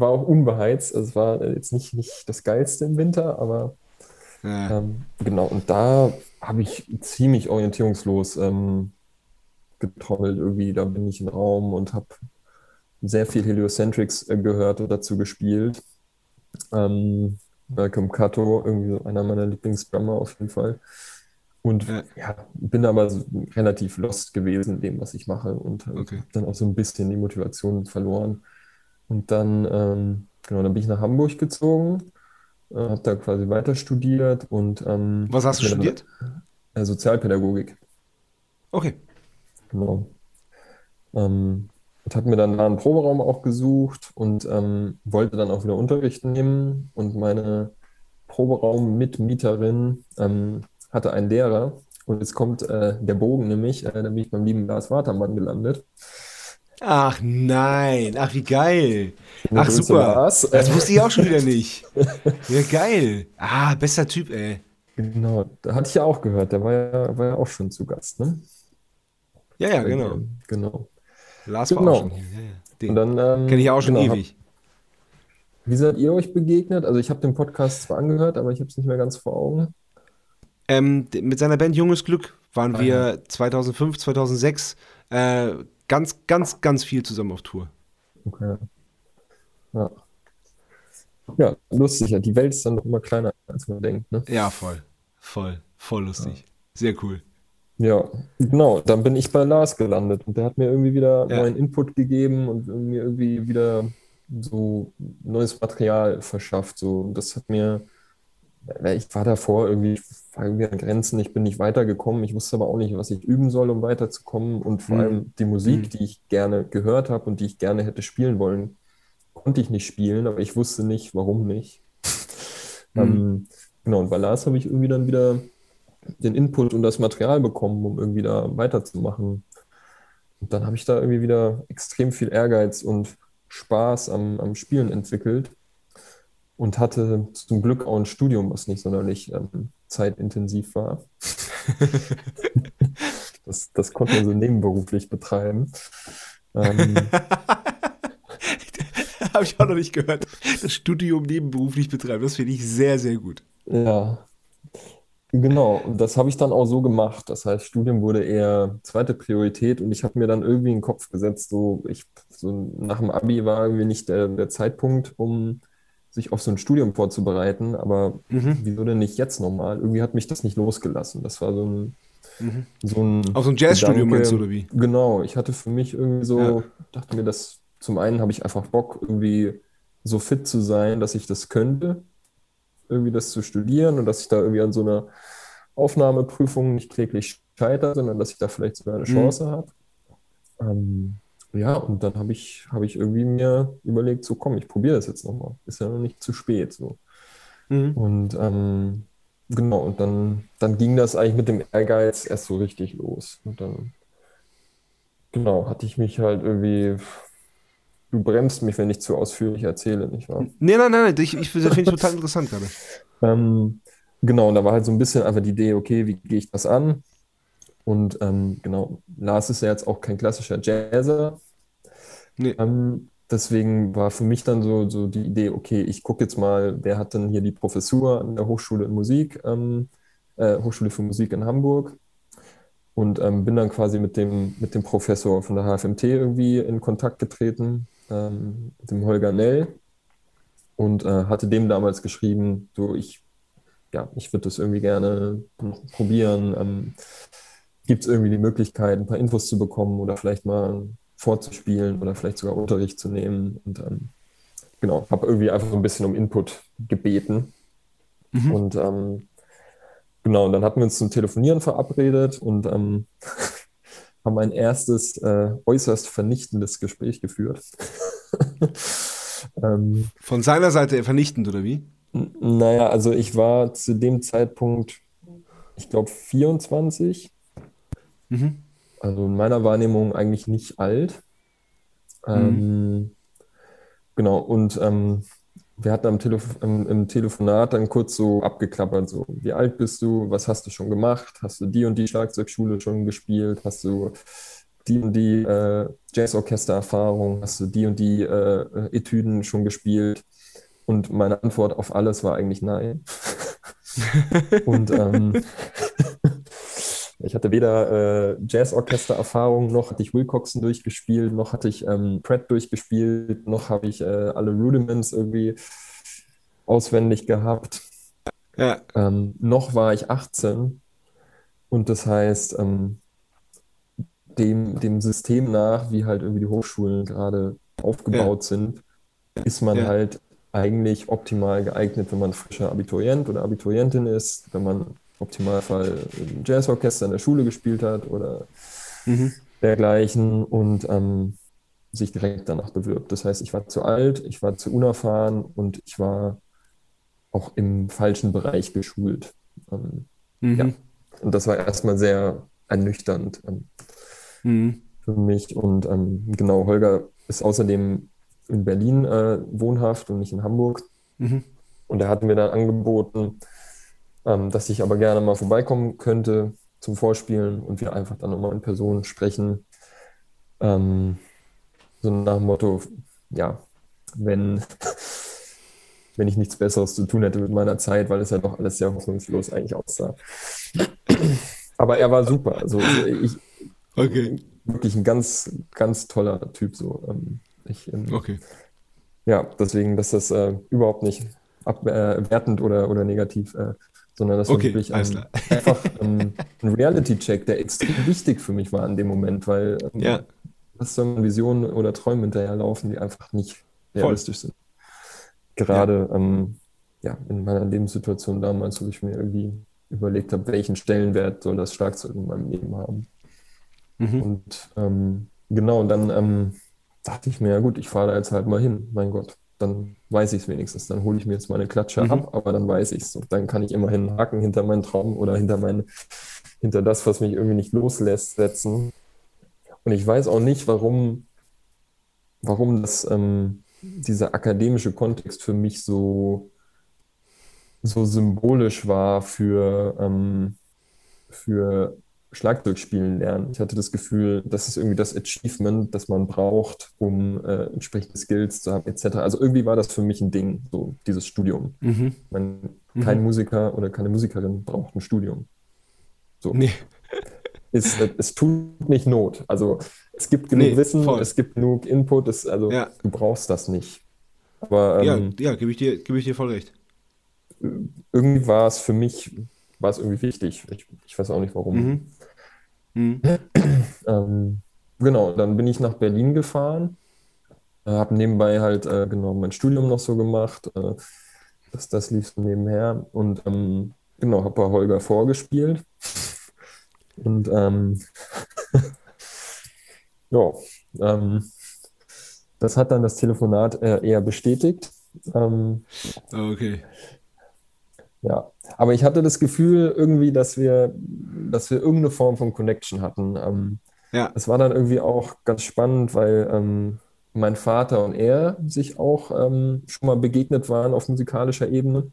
war auch unbeheizt. Also es war jetzt nicht, nicht das Geilste im Winter, aber Ja. ähm, genau. Und da habe ich ziemlich orientierungslos ähm, getrommelt irgendwie. Da bin ich im Raum und habe sehr viel Heliocentrics äh, gehört und dazu gespielt. Ähm, Malcolm Cato, irgendwie so einer meiner Lieblingsdrummer auf jeden Fall. Und Ja. ja, bin aber so relativ lost gewesen in dem, was ich mache und äh, Okay. habe dann auch so ein bisschen die Motivation verloren. Und dann, ähm, genau, dann bin ich nach Hamburg gezogen, äh, habe da quasi weiter studiert und ähm, Was hast du mir dann- studiert? äh, Sozialpädagogik, Okay. genau. Ähm, habe mir dann da einen Proberaum auch gesucht und ähm, wollte dann auch wieder Unterricht nehmen. Und meine Proberaum-Mitmieterin ähm, hatte einen Lehrer. Und jetzt kommt äh, der Bogen nämlich, äh, da bin ich beim lieben Lars Watermann gelandet. Ach nein. Ach, wie geil. Ach, Grüße, super. Lars. Das wusste ich auch schon wieder nicht. Ja, geil. Ah, bester Typ, ey. Genau, da hatte ich ja auch gehört, der war ja, war ja auch schon zu Gast, ne? Ja, ja, genau. Genau. Lars war Genau. auch schon hier. Ja, ja. Und Den dann, ähm, kenne ich auch schon genau, ewig. Hab, wie seid ihr euch begegnet? Also ich habe den Podcast zwar angehört, aber ich habe es nicht mehr ganz vor Augen. Ähm, mit seiner Band Junges Glück waren Ah, wir 2005, 2006 äh, ganz, ganz, ganz viel zusammen auf Tour. Okay. Ja. Ja, lustig. Ja. Die Welt ist dann immer kleiner, als man denkt, ne? Ja, voll. Voll. Voll lustig. Sehr cool. Ja, genau. Dann bin ich bei Lars gelandet und der hat mir irgendwie wieder Ja. neuen Input gegeben und mir irgendwie wieder so neues Material verschafft. So, und das hat mir, ich war davor irgendwie, war irgendwie an Grenzen, ich bin nicht weitergekommen. Ich wusste aber auch nicht, was ich üben soll, um weiterzukommen. Und vor Mhm. allem die Musik, Mhm. die ich gerne gehört habe und die ich gerne hätte spielen wollen, konnte ich nicht spielen, aber ich wusste nicht, warum nicht. Mhm. Ähm, genau, und bei Lars habe ich irgendwie dann wieder den Input und das Material bekommen, um irgendwie da weiterzumachen. Und dann habe ich da irgendwie wieder extrem viel Ehrgeiz und Spaß am, am Spielen entwickelt und hatte zum Glück auch ein Studium, was nicht sonderlich ähm, zeitintensiv war. (laughs) Das, das konnte man so nebenberuflich betreiben. Ähm, (laughs) Habe ich auch noch nicht gehört. Das Studium nebenberuflich betreiben, das finde ich sehr, sehr gut. Ja, genau. Und das habe ich dann auch so gemacht. Das heißt, Studium wurde eher zweite Priorität und ich habe mir dann irgendwie in den Kopf gesetzt, so, ich, so nach dem Abi war irgendwie nicht der, der Zeitpunkt, um sich auf so ein Studium vorzubereiten, aber Mhm. wieso denn nicht jetzt nochmal? Irgendwie hat mich das nicht losgelassen. Das war so ein, Mhm. so ein Auf so ein Jazzstudium meinst du, oder wie? Genau, ich hatte für mich irgendwie so, Ja. dachte mir, dass zum einen habe ich einfach Bock, irgendwie so fit zu sein, dass ich das könnte, irgendwie das zu studieren und dass ich da irgendwie an so einer Aufnahmeprüfung nicht kläglich scheitere, sondern dass ich da vielleicht sogar eine Mhm. Chance habe. Ähm, ja, und dann habe ich, habe ich irgendwie mir überlegt, so komm, ich probiere das jetzt nochmal. Ist ja noch nicht zu spät. So. Mhm. Und ähm, genau, und dann, dann ging das eigentlich mit dem Ehrgeiz erst so richtig los. Und dann, genau, hatte ich mich halt irgendwie, du bremst mich, wenn ich zu ausführlich erzähle, nicht wahr? (laughs) Nee, nein, nein, nein, ich, ich finde ich total interessant gerade. (laughs) Ähm, genau, und da war halt so ein bisschen einfach die Idee, okay, wie gehe ich das an? Und ähm, genau, Lars ist ja jetzt auch kein klassischer Jazzer. Nee. Ähm, deswegen war für mich dann so, so die Idee, okay, ich gucke jetzt mal, wer hat denn hier die Professur an der Hochschule in Musik, ähm, äh, Hochschule für Musik in Hamburg. Und ähm, bin dann quasi mit dem, mit dem Professor von der HFMT irgendwie in Kontakt getreten, ähm, dem Holger Nell. Und äh, hatte dem damals geschrieben, so ich, ja, ich würde das irgendwie gerne probieren. Ähm, Gibt es irgendwie die Möglichkeit, ein paar Infos zu bekommen oder vielleicht mal vorzuspielen oder vielleicht sogar Unterricht zu nehmen? Und ähm, genau, habe irgendwie einfach so ein bisschen um Input gebeten. Mhm. Und ähm, genau, und dann hatten wir uns zum Telefonieren verabredet und ähm, (laughs) haben ein erstes äh, äußerst vernichtendes Gespräch geführt. (laughs) ähm, Von seiner Seite vernichtend, oder wie? naja, also ich war zu dem Zeitpunkt, ich glaube, 24, Mhm. also in meiner Wahrnehmung eigentlich nicht alt. Ähm, genau, und ähm, wir hatten am Telef im, im, Telefonat dann kurz so abgeklappert, so, wie alt bist du, was hast du schon gemacht, hast du die und die Schlagzeugschule schon gespielt, hast du die und die äh, Jazzorchester-Erfahrung, hast du die und die äh, Etüden schon gespielt? Und meine Antwort auf alles war eigentlich nein. (laughs) und ähm, ich hatte weder äh, Jazzorchester-Erfahrung, noch hatte ich Wilcoxon durchgespielt, noch hatte ich ähm, Pratt durchgespielt, noch habe ich äh, alle Rudiments irgendwie auswendig gehabt. Ja. Ähm, noch war ich 18 und das heißt, ähm, dem, dem System nach, wie halt irgendwie die Hochschulen gerade aufgebaut ja. sind, ist man ja. halt eigentlich optimal geeignet, wenn man frischer Abiturient oder Abiturientin ist, wenn man Optimalfall im Jazzorchester in der Schule gespielt hat oder mhm. dergleichen und ähm, sich direkt danach bewirbt. Das heißt, ich war zu alt, ich war zu unerfahren und ich war auch im falschen Bereich geschult. Ähm, mhm. Ja. Und das war erstmal sehr ernüchternd. Ähm, mhm. für mich. Und ähm, genau, Holger ist außerdem in Berlin äh, wohnhaft und nicht in Hamburg. Mhm. Und er hat mir dann angeboten, ähm, dass ich aber gerne mal vorbeikommen könnte zum Vorspielen und wir einfach dann nochmal in Person sprechen. Ähm, so nach dem Motto, ja, wenn, (laughs) wenn ich nichts Besseres zu tun hätte mit meiner Zeit, weil es ja doch alles sehr hoffnungslos eigentlich aussah. (clears throat) Aber er war super. Also ich, Okay. Wirklich ein ganz, ganz toller Typ. So. Ähm, ich, ähm, okay. Ja, deswegen, dass das äh, überhaupt nicht abwertend äh, oder, oder negativ, äh, sondern das okay, war wirklich ein, (laughs) einfach ähm, ein Reality-Check, der extrem wichtig für mich war in dem Moment, weil ähm, ja. das so Visionen oder Träume hinterherlaufen, die einfach nicht realistisch Voll. sind. Gerade ja. Ähm, ja, in meiner Lebenssituation damals, wo ich mir irgendwie überlegt habe, welchen Stellenwert soll das Schlagzeug in meinem Leben haben. Mhm. Und ähm, genau, dann ähm, dachte ich mir, ja gut, ich fahre da jetzt halt mal hin. Mein Gott, dann weiß ich es wenigstens. Dann hole ich mir jetzt meine Klatsche mhm. ab, aber dann weiß ich es. Und dann kann ich immerhin einen Haken hinter meinen Traum oder hinter, mein, hinter das, was mich irgendwie nicht loslässt, setzen. Und ich weiß auch nicht, warum, warum das, ähm, dieser akademische Kontext für mich so, so symbolisch war für, ähm, für Schlagzeug spielen lernen. Ich hatte das Gefühl, das ist irgendwie das Achievement, das man braucht, um äh, entsprechende Skills zu haben, etc. Also irgendwie war das für mich ein Ding, so dieses Studium. Mhm. Man, kein mhm. Musiker oder keine Musikerin braucht ein Studium. So. Nee. (laughs) Es, es tut nicht Not. Also es gibt genug nee, Wissen, voll. es gibt genug Input, es, also ja. du brauchst das nicht. Aber, ähm, ja, ja gebe ich, dir, geb ich dir voll recht. Irgendwie war es für mich war es irgendwie wichtig. Ich, ich weiß auch nicht warum. Mhm. Mhm. (clears throat) Ähm, genau, dann bin ich nach Berlin gefahren, äh, habe nebenbei halt äh, genau mein Studium noch so gemacht. Äh, das, das lief so nebenher und ähm, genau, habe bei Holger vorgespielt. (laughs) Und ähm, (laughs) ja, ähm, das hat dann das Telefonat äh, eher bestätigt. Ähm, okay. Ja, aber ich hatte das Gefühl irgendwie, dass wir, dass wir irgendeine Form von Connection hatten. Ähm, ja. Es war dann irgendwie auch ganz spannend, weil ähm, mein Vater und er sich auch ähm, schon mal begegnet waren auf musikalischer Ebene.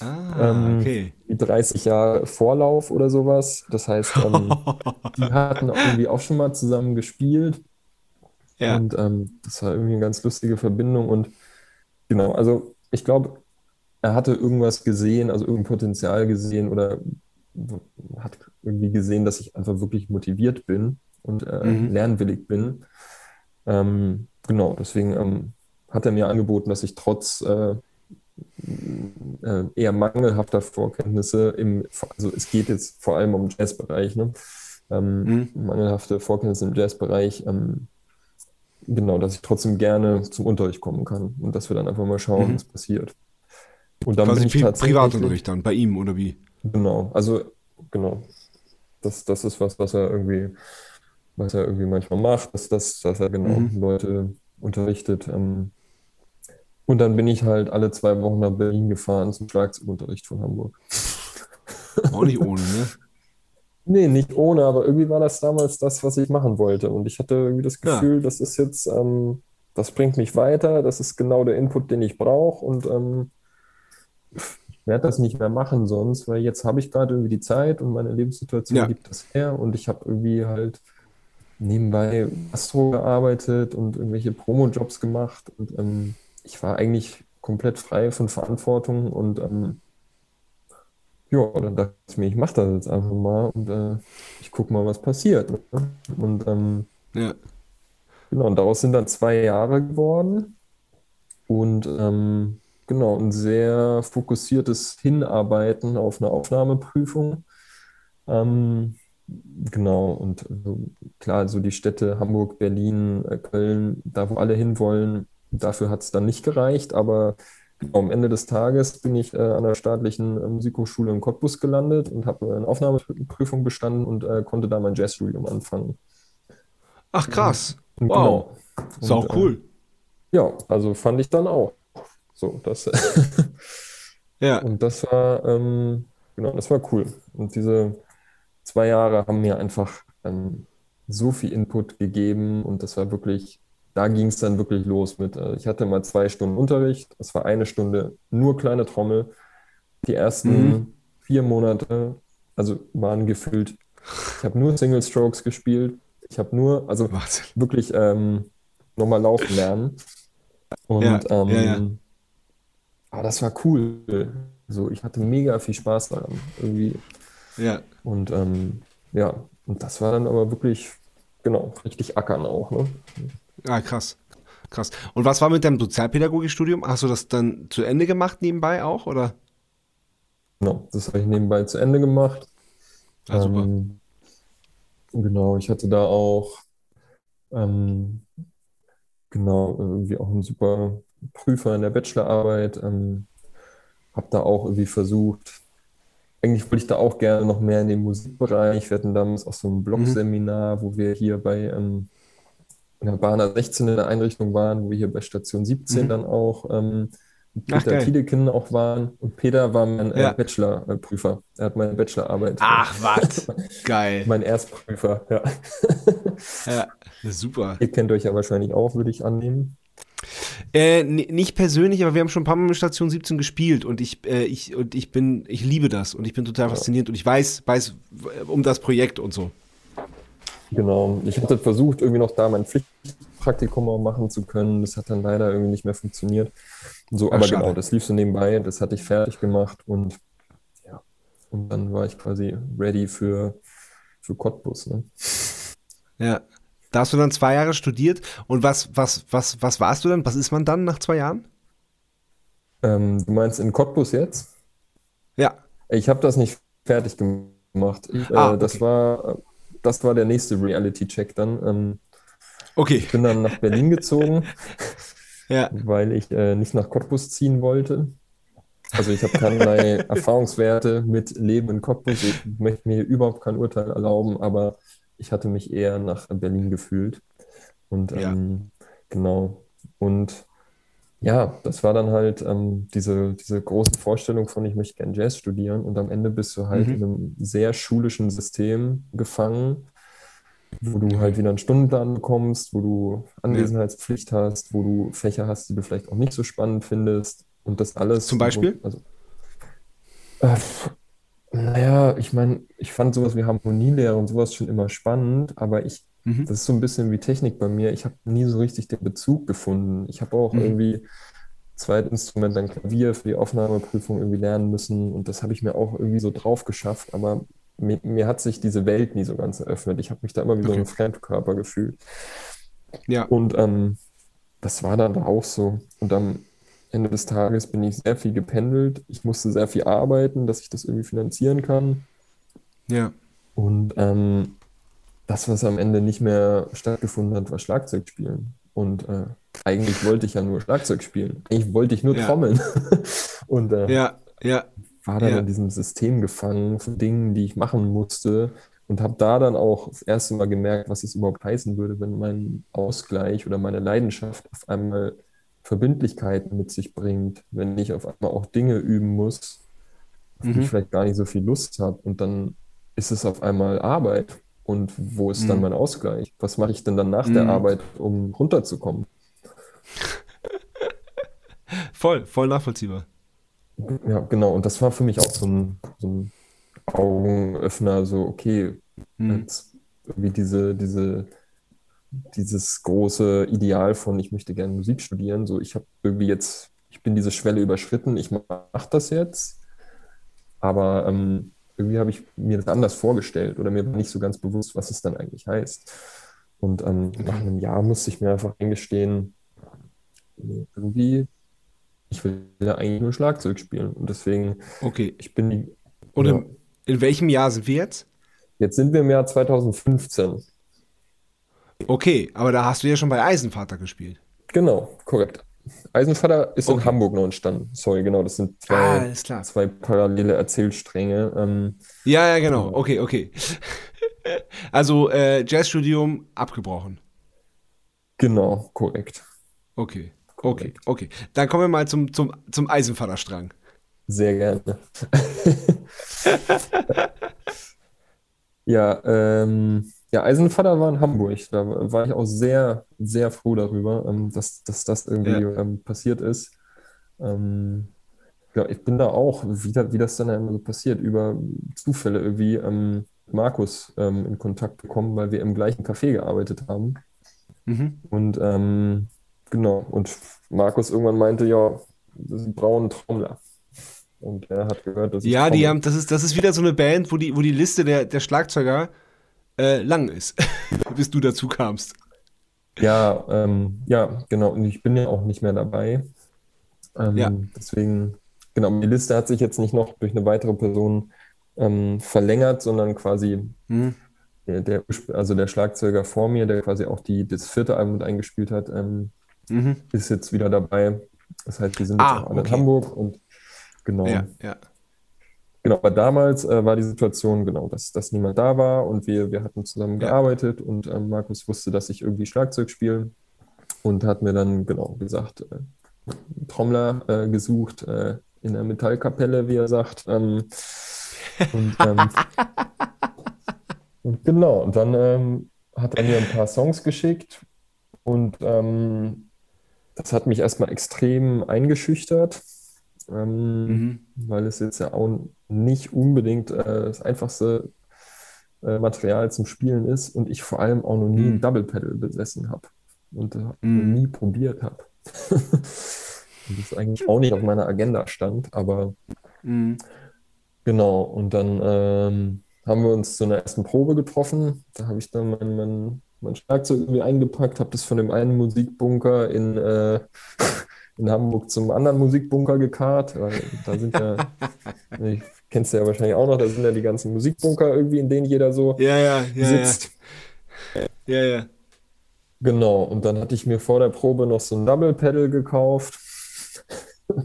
Ah, ähm, okay. 30 Jahre Vorlauf oder sowas. Das heißt, ähm, (laughs) die hatten irgendwie auch schon mal zusammen gespielt. Ja. Und ähm, das war irgendwie eine ganz lustige Verbindung. Und genau, also ich glaube, er hatte irgendwas gesehen, also irgendein Potenzial gesehen oder hat irgendwie gesehen, dass ich einfach wirklich motiviert bin und äh, mhm. lernwillig bin. Ähm, genau, deswegen ähm, hat er mir angeboten, dass ich trotz äh, äh, eher mangelhafter Vorkenntnisse im, also es geht jetzt vor allem um Jazzbereich, ne? Ähm, mhm. mangelhafte Vorkenntnisse im Jazzbereich, ähm, genau, dass ich trotzdem gerne zum Unterricht kommen kann und dass wir dann einfach mal schauen, mhm. was passiert. Und dann Quasi bin ich tatsächlich, Privatunterricht dann bei ihm oder wie? Genau, also genau. Das, das ist was, was er irgendwie, was er irgendwie manchmal macht, dass, dass, dass er genau mhm. Leute unterrichtet. Ähm, und dann bin ich halt alle zwei Wochen nach Berlin gefahren zum Schlagzeugunterricht von Hamburg. Auch nicht ohne, ne? (laughs) Nee, nicht ohne, aber irgendwie war das damals das, was ich machen wollte. Und ich hatte irgendwie das Gefühl, ja. das ist jetzt, ähm, das bringt mich weiter, das ist genau der Input, den ich brauche und ähm, werde das nicht mehr machen sonst, weil jetzt habe ich gerade irgendwie die Zeit und meine Lebenssituation Ja. gibt das her und ich habe irgendwie halt nebenbei Astro gearbeitet und irgendwelche Promo-Jobs gemacht und ähm, ich war eigentlich komplett frei von Verantwortung und ähm, ja, dann dachte ich mir, ich mache das jetzt einfach mal und äh, ich gucke mal, was passiert. Ne? Und ähm, Ja. Genau, und daraus sind dann zwei Jahre geworden und ähm, genau, ein sehr fokussiertes Hinarbeiten auf eine Aufnahmeprüfung. Ähm, genau, und also, klar, so die Städte Hamburg, Berlin, äh, Köln, da wo alle hinwollen, dafür hat es dann nicht gereicht, aber genau, am Ende des Tages bin ich äh, an der staatlichen äh, Musikhochschule in Cottbus gelandet und habe eine Aufnahmeprüfung bestanden und äh, konnte da mein Jazzstudium anfangen. Ach krass. Und Wow. genau. Ist auch äh, cool. Ja, also fand ich dann auch. So, das, (laughs) Ja. und das war, ähm, genau, das war cool. Und diese zwei Jahre haben mir einfach ähm, so viel Input gegeben und das war wirklich, da ging es dann wirklich los mit, äh, ich hatte mal zwei Stunden Unterricht, es war eine Stunde nur kleine Trommel. Die ersten Mhm. vier Monate, also waren gefüllt, ich habe nur Single Strokes gespielt, ich habe nur, also Wahnsinn. wirklich ähm, nochmal laufen lernen. Und Ja, ähm, ja, ja. Aber das war cool. So, ich hatte mega viel Spaß daran irgendwie. Ja. Und ähm, ja, und das war dann aber wirklich, genau, richtig ackern auch, ne? Ah, krass. Krass. Und was war mit deinem Sozialpädagogikstudium? Hast du das dann zu Ende gemacht nebenbei auch, oder? Genau, das habe ich nebenbei zu Ende gemacht. Ah, super. Ähm, genau, ich hatte da auch ähm, genau irgendwie auch einen super Prüfer in der Bachelorarbeit. Ähm, habe da auch irgendwie versucht, eigentlich wollte ich da auch gerne noch mehr in den Musikbereich. Wir hatten damals auch so ein Blog-Seminar, wo wir hier bei ähm, in der Bahner 16 in der Einrichtung waren, wo wir hier bei Station 17 Mhm. dann auch ähm, mit Ach, Peter geil. Auch waren. Und Peter war mein Ja. äh, Bachelor-Prüfer. Er hat meine Bachelorarbeit. Ach, was? (laughs) Geil. Mein Erstprüfer, ja. Ja, super. Ihr kennt euch ja wahrscheinlich auch, würde ich annehmen. Äh, nicht persönlich, aber wir haben schon ein paar Mal mit Station 17 gespielt und ich, äh, ich, und ich bin, ich liebe das und ich bin total fasziniert und ich weiß, weiß um das Projekt und so. Genau. Ich hatte versucht, irgendwie noch da mein Pflichtpraktikum auch machen zu können. Das hat dann leider irgendwie nicht mehr funktioniert. So, Ach, aber schade. genau, das lief so nebenbei. Das hatte ich fertig gemacht und ja. Und dann war ich quasi ready für, für Cottbus. Ne? Ja. Da hast du dann zwei Jahre studiert und was, was, was, was warst du dann? Was ist man dann nach zwei Jahren? Ähm, du meinst in Cottbus jetzt? Ja. Ich habe das nicht fertig gemacht. Ich, äh, Ah, das okay. war, das war der nächste Reality-Check dann. Ähm, Okay. ich bin dann nach Berlin gezogen. (laughs) Ja. weil ich äh, nicht nach Cottbus ziehen wollte. Also ich habe keinerlei (laughs) Erfahrungswerte mit Leben in Cottbus. Ich möchte mir überhaupt kein Urteil erlauben, aber ich hatte mich eher nach Berlin gefühlt. Und Ja. ähm, genau. Und ja, das war dann halt ähm, diese, diese große Vorstellung von, ich möchte gern Jazz studieren. Und am Ende bist du halt Mhm. in einem sehr schulischen System gefangen, wo du halt wieder einen Stundenplan bekommst, wo du Anwesenheitspflicht hast, wo du Fächer hast, die du vielleicht auch nicht so spannend findest. Und das alles. Zum Beispiel? Also, äh, naja, ich meine, ich fand sowas wie Harmonielehre und sowas schon immer spannend, aber ich, Mhm. das ist so ein bisschen wie Technik bei mir. Ich habe nie so richtig den Bezug gefunden. Ich habe auch Mhm. irgendwie Zweitinstrument, dann Klavier für die Aufnahmeprüfung irgendwie lernen müssen und das habe ich mir auch irgendwie so drauf geschafft, aber mir, mir hat sich diese Welt nie so ganz eröffnet. Ich habe mich da immer wie so Okay. ein Fremdkörper gefühlt. Ja. Und ähm, das war dann auch so. Und am Ende des Tages bin ich sehr viel gependelt. Ich musste sehr viel arbeiten, dass ich das irgendwie finanzieren kann. Ja. Und ähm, das, was am Ende nicht mehr stattgefunden hat, war Schlagzeug spielen. Und äh, eigentlich wollte ich ja nur Schlagzeug spielen. Eigentlich wollte ich nur Ja. trommeln. (laughs) Und äh, Ja. Ja. war dann in diesem System gefangen von Dingen, die ich machen musste und habe da dann auch das erste Mal gemerkt, was es überhaupt heißen würde, wenn mein Ausgleich oder meine Leidenschaft auf einmal Verbindlichkeiten mit sich bringt, wenn ich auf einmal auch Dinge üben muss, auf die Mhm. ich vielleicht gar nicht so viel Lust habe und dann ist es auf einmal Arbeit. Und wo ist dann Mhm. mein Ausgleich? Was mache ich denn dann nach der Mhm. Arbeit, um runterzukommen? (laughs) voll, voll nachvollziehbar. Ja, genau. Und das war für mich auch so ein, so ein Augenöffner, so, okay, Hm. jetzt irgendwie diese, diese, dieses große Ideal von, ich möchte gerne Musik studieren. So, ich habe irgendwie jetzt, ich bin diese Schwelle überschritten, ich mache das jetzt. Aber ähm, irgendwie habe ich mir das anders vorgestellt oder mir war nicht so ganz bewusst, was es dann eigentlich heißt. Und ähm, nach einem Jahr musste ich mir einfach eingestehen, irgendwie, ich will ja eigentlich nur Schlagzeug spielen. Und deswegen, Okay. ich bin Und ja, in welchem Jahr sind wir jetzt? jetzt sind wir im Jahr 2015. Okay, aber da hast du ja schon bei Eisenvater gespielt. Genau, korrekt. Eisenvater ist in Okay. Hamburg noch entstanden. Sorry, genau, das sind Ah, zwei, klar. zwei parallele Erzählstränge. Ähm, Ja, ja, genau. Okay, okay. (laughs) Also äh, Jazzstudium abgebrochen. genau, korrekt. Okay, okay, okay. Dann kommen wir mal zum, zum, zum Eisenvaterstrang. Sehr gerne. (laughs) Ja, ähm, ja, Eisenvater war in Hamburg. Da war ich auch sehr, sehr froh darüber, ähm, dass, dass das irgendwie Ja. ähm, passiert ist. Ähm, ja, ich bin da auch, wie, wie das dann immer so passiert, über Zufälle irgendwie ähm, Markus ähm, in Kontakt bekommen, weil wir im gleichen Café gearbeitet haben. Mhm. Und ähm, genau, und Markus irgendwann meinte, ja, sie brauchen einen Trommler. Und er hat gehört, dass ich Ja, die haben, das ist, das ist wieder so eine Band, wo die, wo die Liste der, der Schlagzeuger äh, lang ist, (laughs) bis du dazu kamst. Ja, ähm, ja, genau. Und ich bin ja auch nicht mehr dabei. Ähm, Ja. Deswegen, genau, die Liste hat sich jetzt nicht noch durch eine weitere Person ähm, verlängert, sondern quasi Mhm. der, der, also der Schlagzeuger vor mir, der quasi auch die, das vierte Album mit eingespielt hat, ähm, Mhm. ist jetzt wieder dabei. Das heißt, wir sind Ah, jetzt auch alle in okay. Hamburg und genau. Ja, ja. Genau, aber damals äh, war die Situation genau, dass, dass niemand da war und wir, wir hatten zusammen Ja. gearbeitet und ähm, Markus wusste, dass ich irgendwie Schlagzeug spiele und hat mir dann genau gesagt, äh, Trommler äh, gesucht äh, in der Metallkapelle, wie er sagt. Ähm, und, ähm, (laughs) und genau, und dann ähm, hat er mir ein paar Songs geschickt und ähm, das hat mich erstmal extrem eingeschüchtert. Ähm, Mhm. weil es jetzt ja auch nicht unbedingt äh, das einfachste äh, Material zum Spielen ist und ich vor allem auch noch nie Mhm. ein Double Pedal besessen habe und äh, Mhm. nie probiert habe. (laughs) Und das eigentlich auch nicht auf meiner Agenda stand, aber Mhm. genau. Und dann ähm, haben wir uns zu einer ersten Probe getroffen. Da habe ich dann mein, mein, mein Schlagzeug irgendwie eingepackt, habe das von dem einen Musikbunker in, äh, in Hamburg zum anderen Musikbunker gekarrt. Weil da sind ja, (laughs) ich kennst du ja wahrscheinlich auch noch, da sind ja die ganzen Musikbunker irgendwie, in denen jeder so Ja, ja, ja, ja. sitzt. Ja, ja. Genau, und dann hatte ich mir vor der Probe noch so ein Double Pedal gekauft. (laughs)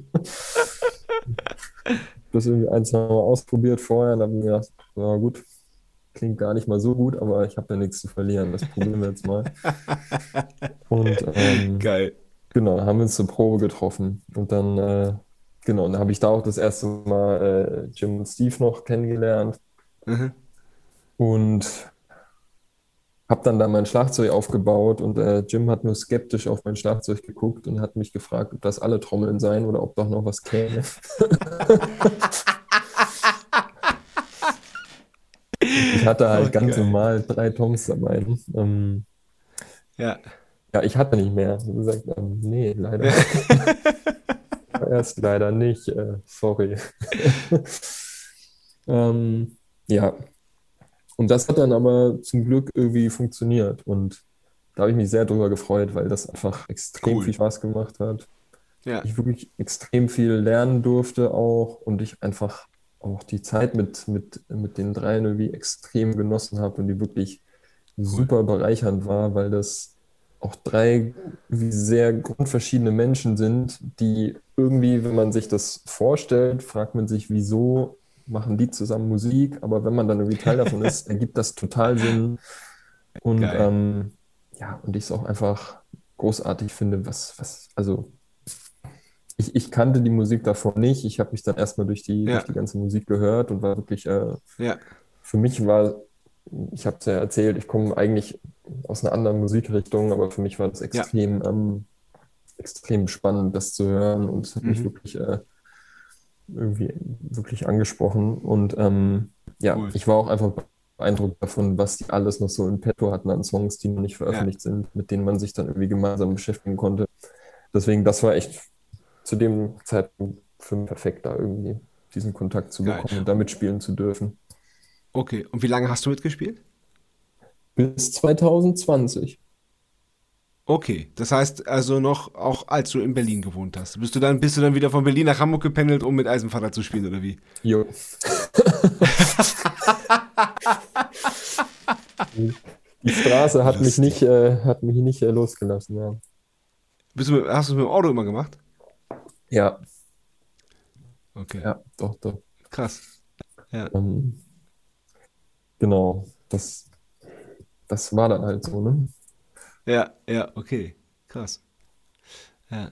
Das irgendwie ein, zwei Mal ausprobiert vorher und habe mir gedacht, na gut, klingt gar nicht mal so gut, aber ich habe ja nichts zu verlieren. Das probieren wir jetzt mal. (laughs) Und ähm, Geil. Genau, haben wir uns zur Probe getroffen. Und dann, äh, genau, und dann habe ich da auch das erste Mal äh, Jim und Steve noch kennengelernt. Mhm. Und habe dann da mein Schlagzeug aufgebaut und äh, Jim hat nur skeptisch auf mein Schlagzeug geguckt und hat mich gefragt, ob das alle Trommeln seien oder ob doch noch was käme. (laughs) Ich hatte halt Oh, ganz normal drei Toms dabei. Ähm, Ja. Ja, ich hatte nicht mehr. Hab gesagt, ähm, nee, leider. (laughs) Erst leider nicht. Äh, sorry. (laughs) ähm, ja. Und das hat dann aber zum Glück irgendwie funktioniert. Und da habe ich mich sehr drüber gefreut, weil das einfach extrem Cool. viel Spaß gemacht hat. Ja. Ich wirklich extrem viel lernen durfte auch und ich einfach auch die Zeit mit, mit, mit den dreien irgendwie extrem genossen habe und die wirklich super bereichernd war, weil das auch drei sehr grundverschiedene Menschen sind, die irgendwie, wenn man sich das vorstellt, fragt man sich, wieso machen die zusammen Musik, aber wenn man dann irgendwie Teil davon ist, (laughs) ergibt das total Sinn. Und ähm, ja, und ich es auch einfach großartig finde, was, was, also ich, ich kannte die Musik davor nicht. Ich habe mich dann erstmal durch die, Ja. durch die ganze Musik gehört und war wirklich, äh, Ja. für mich war, ich habe es ja erzählt, ich komme eigentlich aus einer anderen Musikrichtung, aber für mich war das extrem ähm, extrem spannend, das zu hören und es hat mich Mhm. wirklich äh, irgendwie wirklich angesprochen. Und ähm, ja, Cool. ich war auch einfach beeindruckt davon, was die alles noch so in petto hatten an Songs, die noch nicht veröffentlicht sind, mit denen man sich dann irgendwie gemeinsam beschäftigen konnte. Deswegen, das war echt zu dem Zeitpunkt für mich perfekt, da irgendwie diesen Kontakt zu Geil. bekommen und da mitspielen zu dürfen. Okay, und wie lange hast du mitgespielt? Bis 2020. Okay, das heißt also noch, auch als du in Berlin gewohnt hast. Bist du dann, bist du dann wieder von Berlin nach Hamburg gependelt, um mit Eisenvater zu spielen, oder wie? Jo. (laughs) Die Straße hat mich nicht, äh, hat mich nicht äh, losgelassen, ja. Bist du mit, hast du es mit dem Auto immer gemacht? Ja, Okay, ja, doch, doch. krass. Ja, Ähm, genau, das, das war dann halt so, ne? ja, ja, okay, krass. Ja.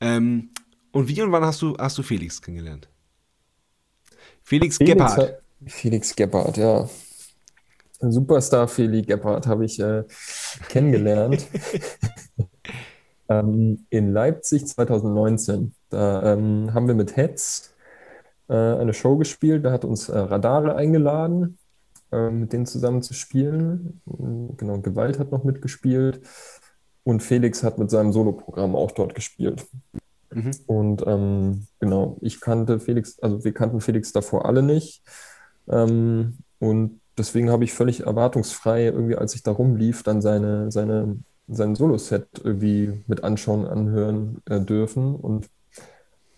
Ähm, und wie und wann hast du, hast du Felix kennengelernt? Felix, Felix, Gebhardt. hat- Felix Gebhardt, ja. Superstar Felix Gebhardt habe ich äh, kennengelernt (laughs) ähm, in Leipzig 2019. Da ähm, haben wir mit Hetz äh, eine Show gespielt. Da hat uns äh, Radare eingeladen, mit denen zusammen zu spielen. Genau, Gewalt hat noch mitgespielt. Und Felix hat mit seinem Soloprogramm auch dort gespielt. Mhm. Und ähm, genau, ich kannte Felix, also wir kannten Felix davor alle nicht. Ähm, und deswegen habe ich völlig erwartungsfrei, irgendwie, als ich da rumlief, dann seine, seine, sein Solo-Set irgendwie mit anschauen, anhören äh, dürfen. Und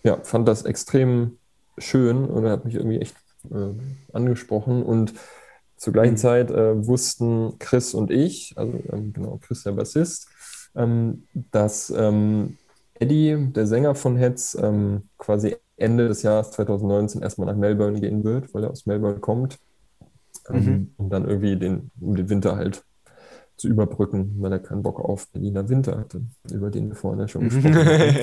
ja, fand das extrem schön und hat mich irgendwie echt äh, angesprochen. Und zur gleichen. Zeit äh, wussten Chris und ich, also ähm, genau, Chris der Bassist, ähm, dass ähm, Eddie, der Sänger von Hetz, ähm, quasi Ende des Jahres 2019 erstmal nach Melbourne gehen wird, weil er aus Melbourne kommt. Ähm, Mhm. um dann irgendwie den, um den Winter halt zu überbrücken, weil er keinen Bock auf Berliner Winter hatte, über den wir vorhin ja schon (laughs) gesprochen haben.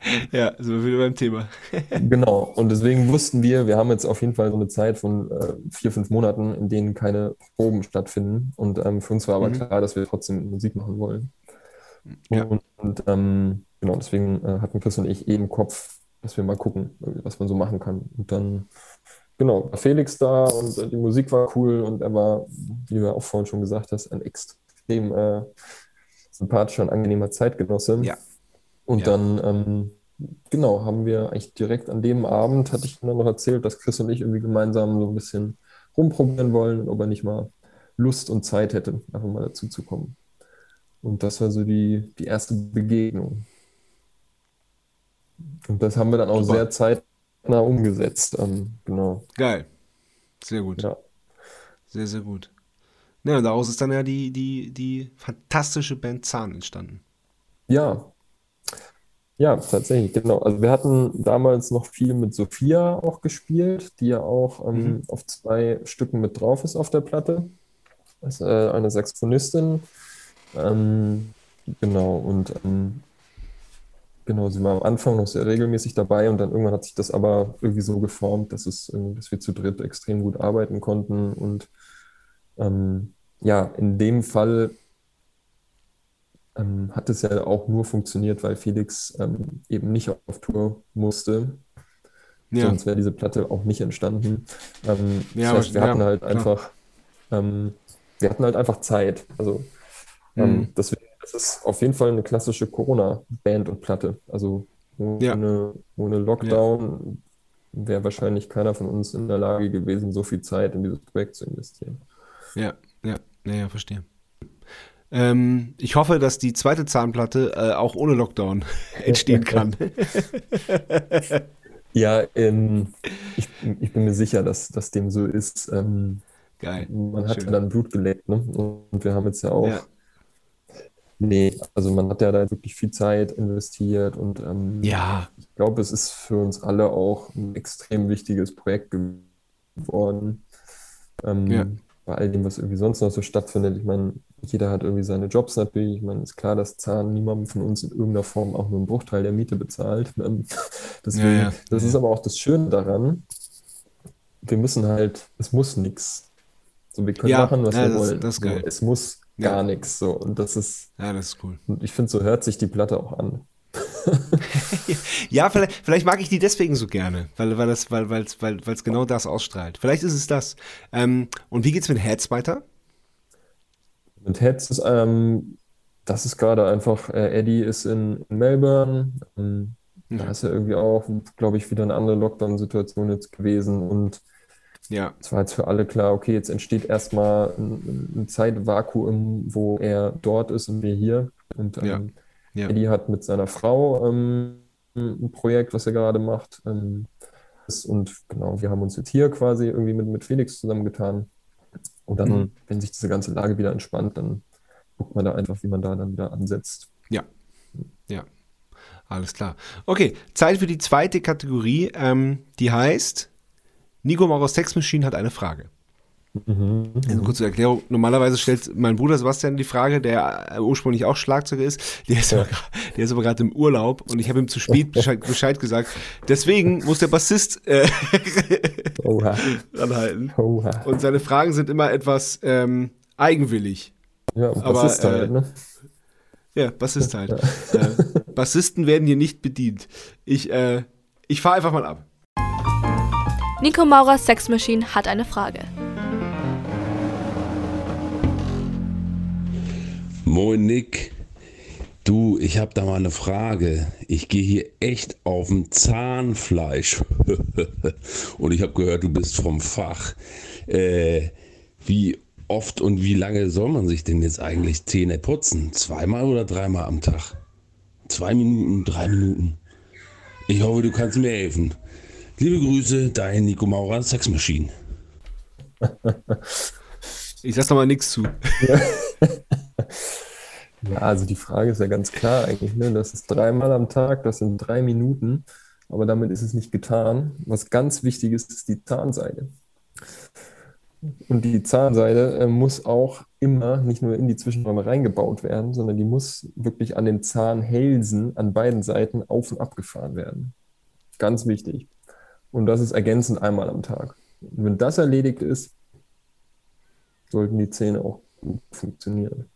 (laughs) ja, sind wir wieder beim Thema. (laughs) Genau, und deswegen wussten wir, wir haben jetzt auf jeden Fall so eine Zeit von äh, vier, fünf Monaten, in denen keine Proben stattfinden. Und ähm, für uns war aber Mhm. klar, dass wir trotzdem Musik machen wollen. Ja. Und, und ähm, genau, deswegen äh, hatten Chris und ich eh im Kopf, dass wir mal gucken, was man so machen kann. Und dann, genau, war Felix da und äh, die Musik war cool und er war, wie du ja auch vorhin schon gesagt hast, ein extrem äh, sympathischer und angenehmer Zeitgenosse. Ja. Und Ja. dann, ähm, genau, haben wir eigentlich direkt an dem Abend, hatte ich dann noch erzählt, dass Chris und ich irgendwie gemeinsam so ein bisschen rumprobieren wollen und ob er nicht mal Lust und Zeit hätte, einfach mal dazu zu kommen. Und das war so die, die erste Begegnung. Und das haben wir dann auch Super. sehr zeitnah umgesetzt. Ähm, genau, Geil. Sehr gut. ja. Sehr, sehr gut. Ja, und daraus ist dann ja die, die, die fantastische Band Zahn entstanden. Ja, ja, tatsächlich, genau. Also wir hatten damals noch viel mit Sophia auch gespielt, die ja auch ähm, Mhm. auf zwei Stücken mit drauf ist auf der Platte. Das ist äh, eine Saxophonistin. Ähm, genau, und ähm, genau, sie war am Anfang noch sehr regelmäßig dabei und dann irgendwann hat sich das aber irgendwie so geformt, dass es, irgendwie- dass wir zu dritt extrem gut arbeiten konnten. Und ähm, ja, in dem Fall ähm, hat es ja auch nur funktioniert, weil Felix ähm, eben nicht auf Tour musste. Ja, Sonst wäre diese Platte auch nicht entstanden. Ähm, Ja, das heißt, wir aber- hatten ja, halt klar. einfach, ähm, wir hatten halt einfach Zeit. Also ähm, Mhm. deswegen, das ist auf jeden Fall eine klassische Corona-Band und Platte. Also Ja. ohne, ohne Lockdown wäre wahrscheinlich keiner von uns in der Lage gewesen, so viel Zeit in dieses Projekt zu investieren. ja, ja, ja, ja, verstehe. Ähm, ich hoffe, dass die zweite Zahnplatte äh, auch ohne Lockdown (laughs) entstehen kann. (laughs) (laughs) Ja, ähm, ich, ich bin mir sicher, dass das dem so ist. Ähm, Geil. man hat Schön. ja dann Blut geleckt, ne? Und wir haben jetzt ja auch, Ja. nee, also man hat ja da wirklich viel Zeit investiert und ähm, Ja, ich glaube, es ist für uns alle auch ein extrem wichtiges Projekt geworden. Ähm, Ja. Bei all dem, was irgendwie sonst noch so stattfindet. Ich meine, jeder hat irgendwie seine Jobs natürlich. Ich meine, ist klar, dass Zahn niemandem von uns in irgendeiner Form auch nur einen Bruchteil der Miete bezahlt. (laughs) Ähm, deswegen, Ja, ja. das ist aber auch das Schöne daran. Wir müssen halt, es muss nichts. So, wir können Ja, machen, was wir das- wollen. das So, es muss gar nichts. So, und das ist, ja, das ist cool. und ich finde, so hört sich die Platte auch an. (laughs) ja, vielleicht, vielleicht mag ich die deswegen so gerne, weil, weil es weil, weil, weil, genau das ausstrahlt. Vielleicht ist es das. Ähm, und wie geht's mit Heads weiter? Mit Heads ist, ähm, das ist gerade einfach, äh, Eddie ist in, in Melbourne. Ähm, mhm. Da ist ja irgendwie auch, glaube ich, wieder eine andere Lockdown-Situation jetzt gewesen. Und ja. es war jetzt für alle klar, okay, jetzt entsteht erstmal ein, ein Zeitvakuum, wo er dort ist und wir hier. Und ähm, ja. Ja. Eddie hat mit seiner Frau ähm, ein Projekt, was er gerade macht. Ähm, und genau, wir haben uns jetzt hier quasi irgendwie mit, mit Felix zusammengetan. Und dann, mhm. wenn sich diese ganze Lage wieder entspannt, dann guckt man da einfach, wie man da dann wieder ansetzt. Ja. Ja. Alles klar. Okay, Zeit für die zweite Kategorie. Ähm, die heißt: Nico Mauros Text Machine hat eine Frage. Mhm, also kurze Erklärung. Normalerweise stellt mein Bruder Sebastian die Frage, der ursprünglich auch Schlagzeuger ist. Der ist, ja. aber, gerade im Urlaub und ich habe ihm zu spät (laughs) Bescheid, Bescheid, gesagt. Deswegen muss der Bassist äh, (laughs) Oha. anhalten. Oha. Und seine Fragen sind immer etwas ähm, eigenwillig. Ja, aber, Bassist halt, äh, ne? Ja, Bassist halt. äh, Bassisten werden hier nicht bedient. Ich, äh, ich fahre einfach mal ab. Nico Maurers Sex Machine hat eine Frage. Moin Nick. Du, ich habe da mal eine Frage. Ich gehe hier echt auf dem Zahnfleisch. (laughs) und ich habe gehört, du bist vom Fach. Äh, wie oft und wie lange soll man sich denn jetzt eigentlich Zähne putzen? Zweimal oder dreimal am Tag? Zwei Minuten, drei Minuten. Ich hoffe, du kannst mir helfen. Liebe Grüße, dein Nico Maurer Sexmaschine. (laughs) Ich sag's doch mal nichts zu. Ja, (laughs) (laughs) also die Frage ist ja ganz klar eigentlich, ne? Das ist dreimal am Tag, das sind drei Minuten, aber damit ist es nicht getan. Was ganz wichtig ist, ist die Zahnseide. Und die Zahnseide äh, muss auch immer nicht nur in die Zwischenräume reingebaut werden, sondern die muss wirklich an den Zahnhälsen an beiden Seiten auf und ab gefahren werden. Ganz wichtig. Und das ist ergänzend einmal am Tag. Und wenn das erledigt ist, sollten die Zähne auch gut funktionieren.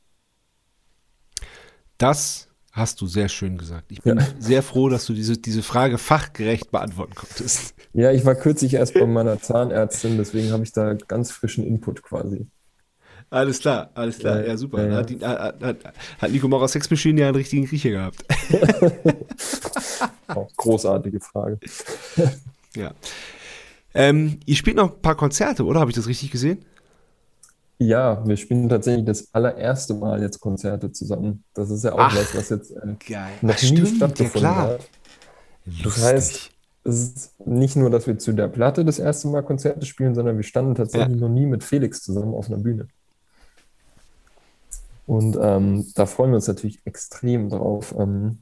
Das hast du sehr schön gesagt. Ich bin ja. sehr froh, dass du diese, diese Frage fachgerecht beantworten konntest. Ja, ich war kürzlich erst bei meiner Zahnärztin, deswegen habe ich da ganz frischen Input quasi. Alles klar, alles klar. Ja, ja super. Ja, hat, hat, hat, hat Nico Maurer Sex Machine ja einen richtigen Griecher gehabt. (laughs) großartige Frage. ja. Ähm, ihr spielt noch ein paar Konzerte, oder? Habe ich das richtig gesehen? Ja, wir spielen tatsächlich das allererste Mal jetzt Konzerte zusammen. Das ist ja auch Ach, was, was jetzt äh, noch Ach, nie stimmt, stattgefunden ja, hat. Das heißt, es ist nicht nur, dass wir zu der Platte das erste Mal Konzerte spielen, sondern wir standen tatsächlich ja. noch nie mit Felix zusammen auf einer Bühne. Und ähm, da freuen wir uns natürlich extrem drauf, ähm,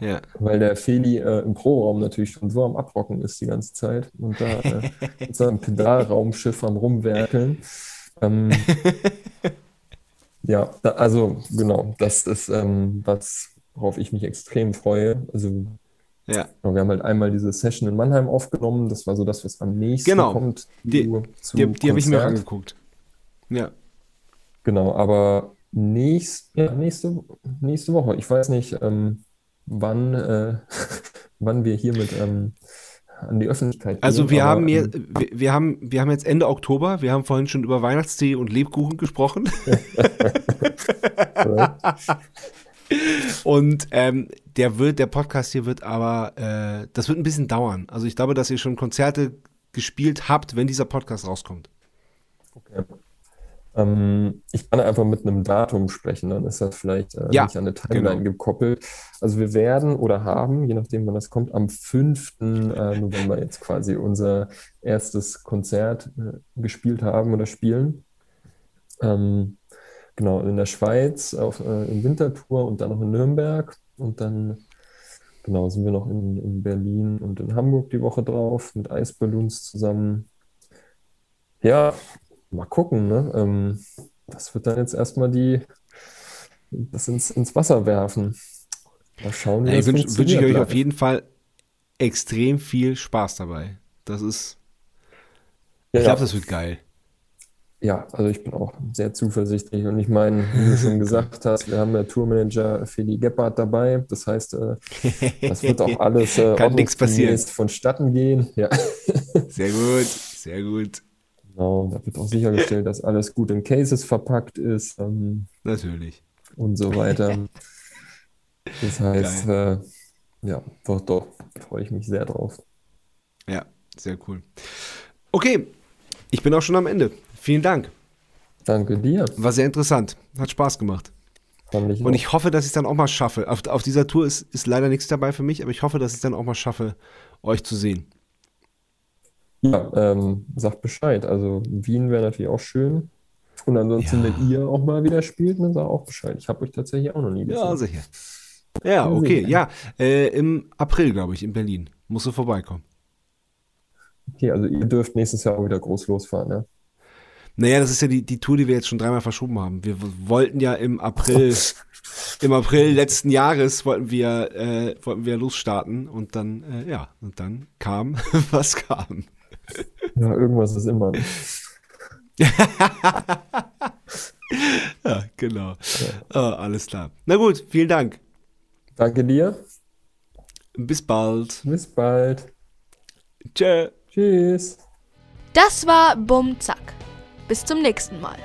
ja. weil der Feli äh, im Pro-Raum natürlich schon so am Abrocken ist die ganze Zeit und da äh, mit seinem (laughs) Pedalraumschiff am Rumwerkeln. Ähm, (laughs) ja, da, also genau, das ist ähm, was, worauf ich mich extrem freue. Also ja. Genau, wir haben halt einmal diese Session in Mannheim aufgenommen. Das war so das, was am nächsten genau. kommt. Die, die, die habe ich mir angeguckt. Ja. Genau, aber nächst, ja, nächste, nächste Woche. Ich weiß nicht, ähm, wann, äh, (laughs) wann wir hier mit ähm, an die Öffentlichkeit also gehen. Also wir haben hier, ähm, wir, wir, haben, wir haben jetzt Ende Oktober, wir haben vorhin schon über Weihnachtstee und Lebkuchen gesprochen. (laughs) und ähm, der wird, der Podcast hier wird aber, äh, das wird ein bisschen dauern. Also ich glaube, dass ihr schon Konzerte gespielt habt, wenn dieser Podcast rauskommt. Okay. Ähm, ich kann einfach mit einem Datum sprechen, dann ist das vielleicht äh, ja, nicht an eine Timeline genau. gekoppelt. Also wir werden oder haben, je nachdem wann das kommt, am 5. Äh, November jetzt quasi unser erstes Konzert äh, gespielt haben oder spielen. Ähm, genau, in der Schweiz, auf, äh, in Winterthur und dann noch in Nürnberg. Und dann genau sind wir noch in, in Berlin und in Hamburg die Woche drauf mit Eisballoons zusammen. Ja, mal gucken, ne? Ähm, das wird dann jetzt erstmal die, das ins, ins Wasser werfen. Mal schauen, wie Ey, das wünsche wünsch ich euch auf jeden Fall extrem viel Spaß dabei. Das ist, ich ja, glaube, das wird geil. Ja, also ich bin auch sehr zuversichtlich und ich meine, wie du schon gesagt hast, wir haben ja Tourmanager Feli Gebhardt dabei. Das heißt, äh, das wird auch (laughs) alles äh, Kann nichts passieren. vonstatten gehen. Ja. Sehr gut, sehr gut. Genau, da wird auch sichergestellt, dass alles gut in Cases verpackt ist. Ähm, Natürlich. Und so weiter. Das (laughs) heißt, äh, ja, doch, doch, freue ich mich sehr drauf. Ja, sehr cool. Okay, ich bin auch schon am Ende. Vielen Dank. Danke dir. War sehr interessant. Hat Spaß gemacht. Ich Und ich hoffe, dass ich es dann auch mal schaffe. Auf, auf dieser Tour ist, ist leider nichts dabei für mich, aber ich hoffe, dass ich es dann auch mal schaffe, euch zu sehen. Ja, ähm, sagt Bescheid. Also Wien wäre natürlich auch schön. Und ansonsten, Ja. wenn ihr auch mal wieder spielt, dann sagt auch Bescheid. Ich habe euch tatsächlich auch noch nie Ja, gesehen. sicher. Ja, okay. Ja, äh, im April, glaube ich, in Berlin. Musst du vorbeikommen. Okay, also ihr dürft nächstes Jahr auch wieder groß losfahren, ja? Naja, das ist ja die, die Tour, die wir jetzt schon dreimal verschoben haben. Wir wollten ja im April, (laughs) im April letzten Jahres wollten wir, äh, wollten wir losstarten und dann, äh, ja, und dann kam, (laughs) was kam. Ja, irgendwas ist immer. (laughs) Ja, genau. Ah, alles klar. Na gut, vielen Dank. Danke dir. Bis bald. Bis bald. Tschö. Tschüss. Das war Bum Zack. Bis zum nächsten Mal.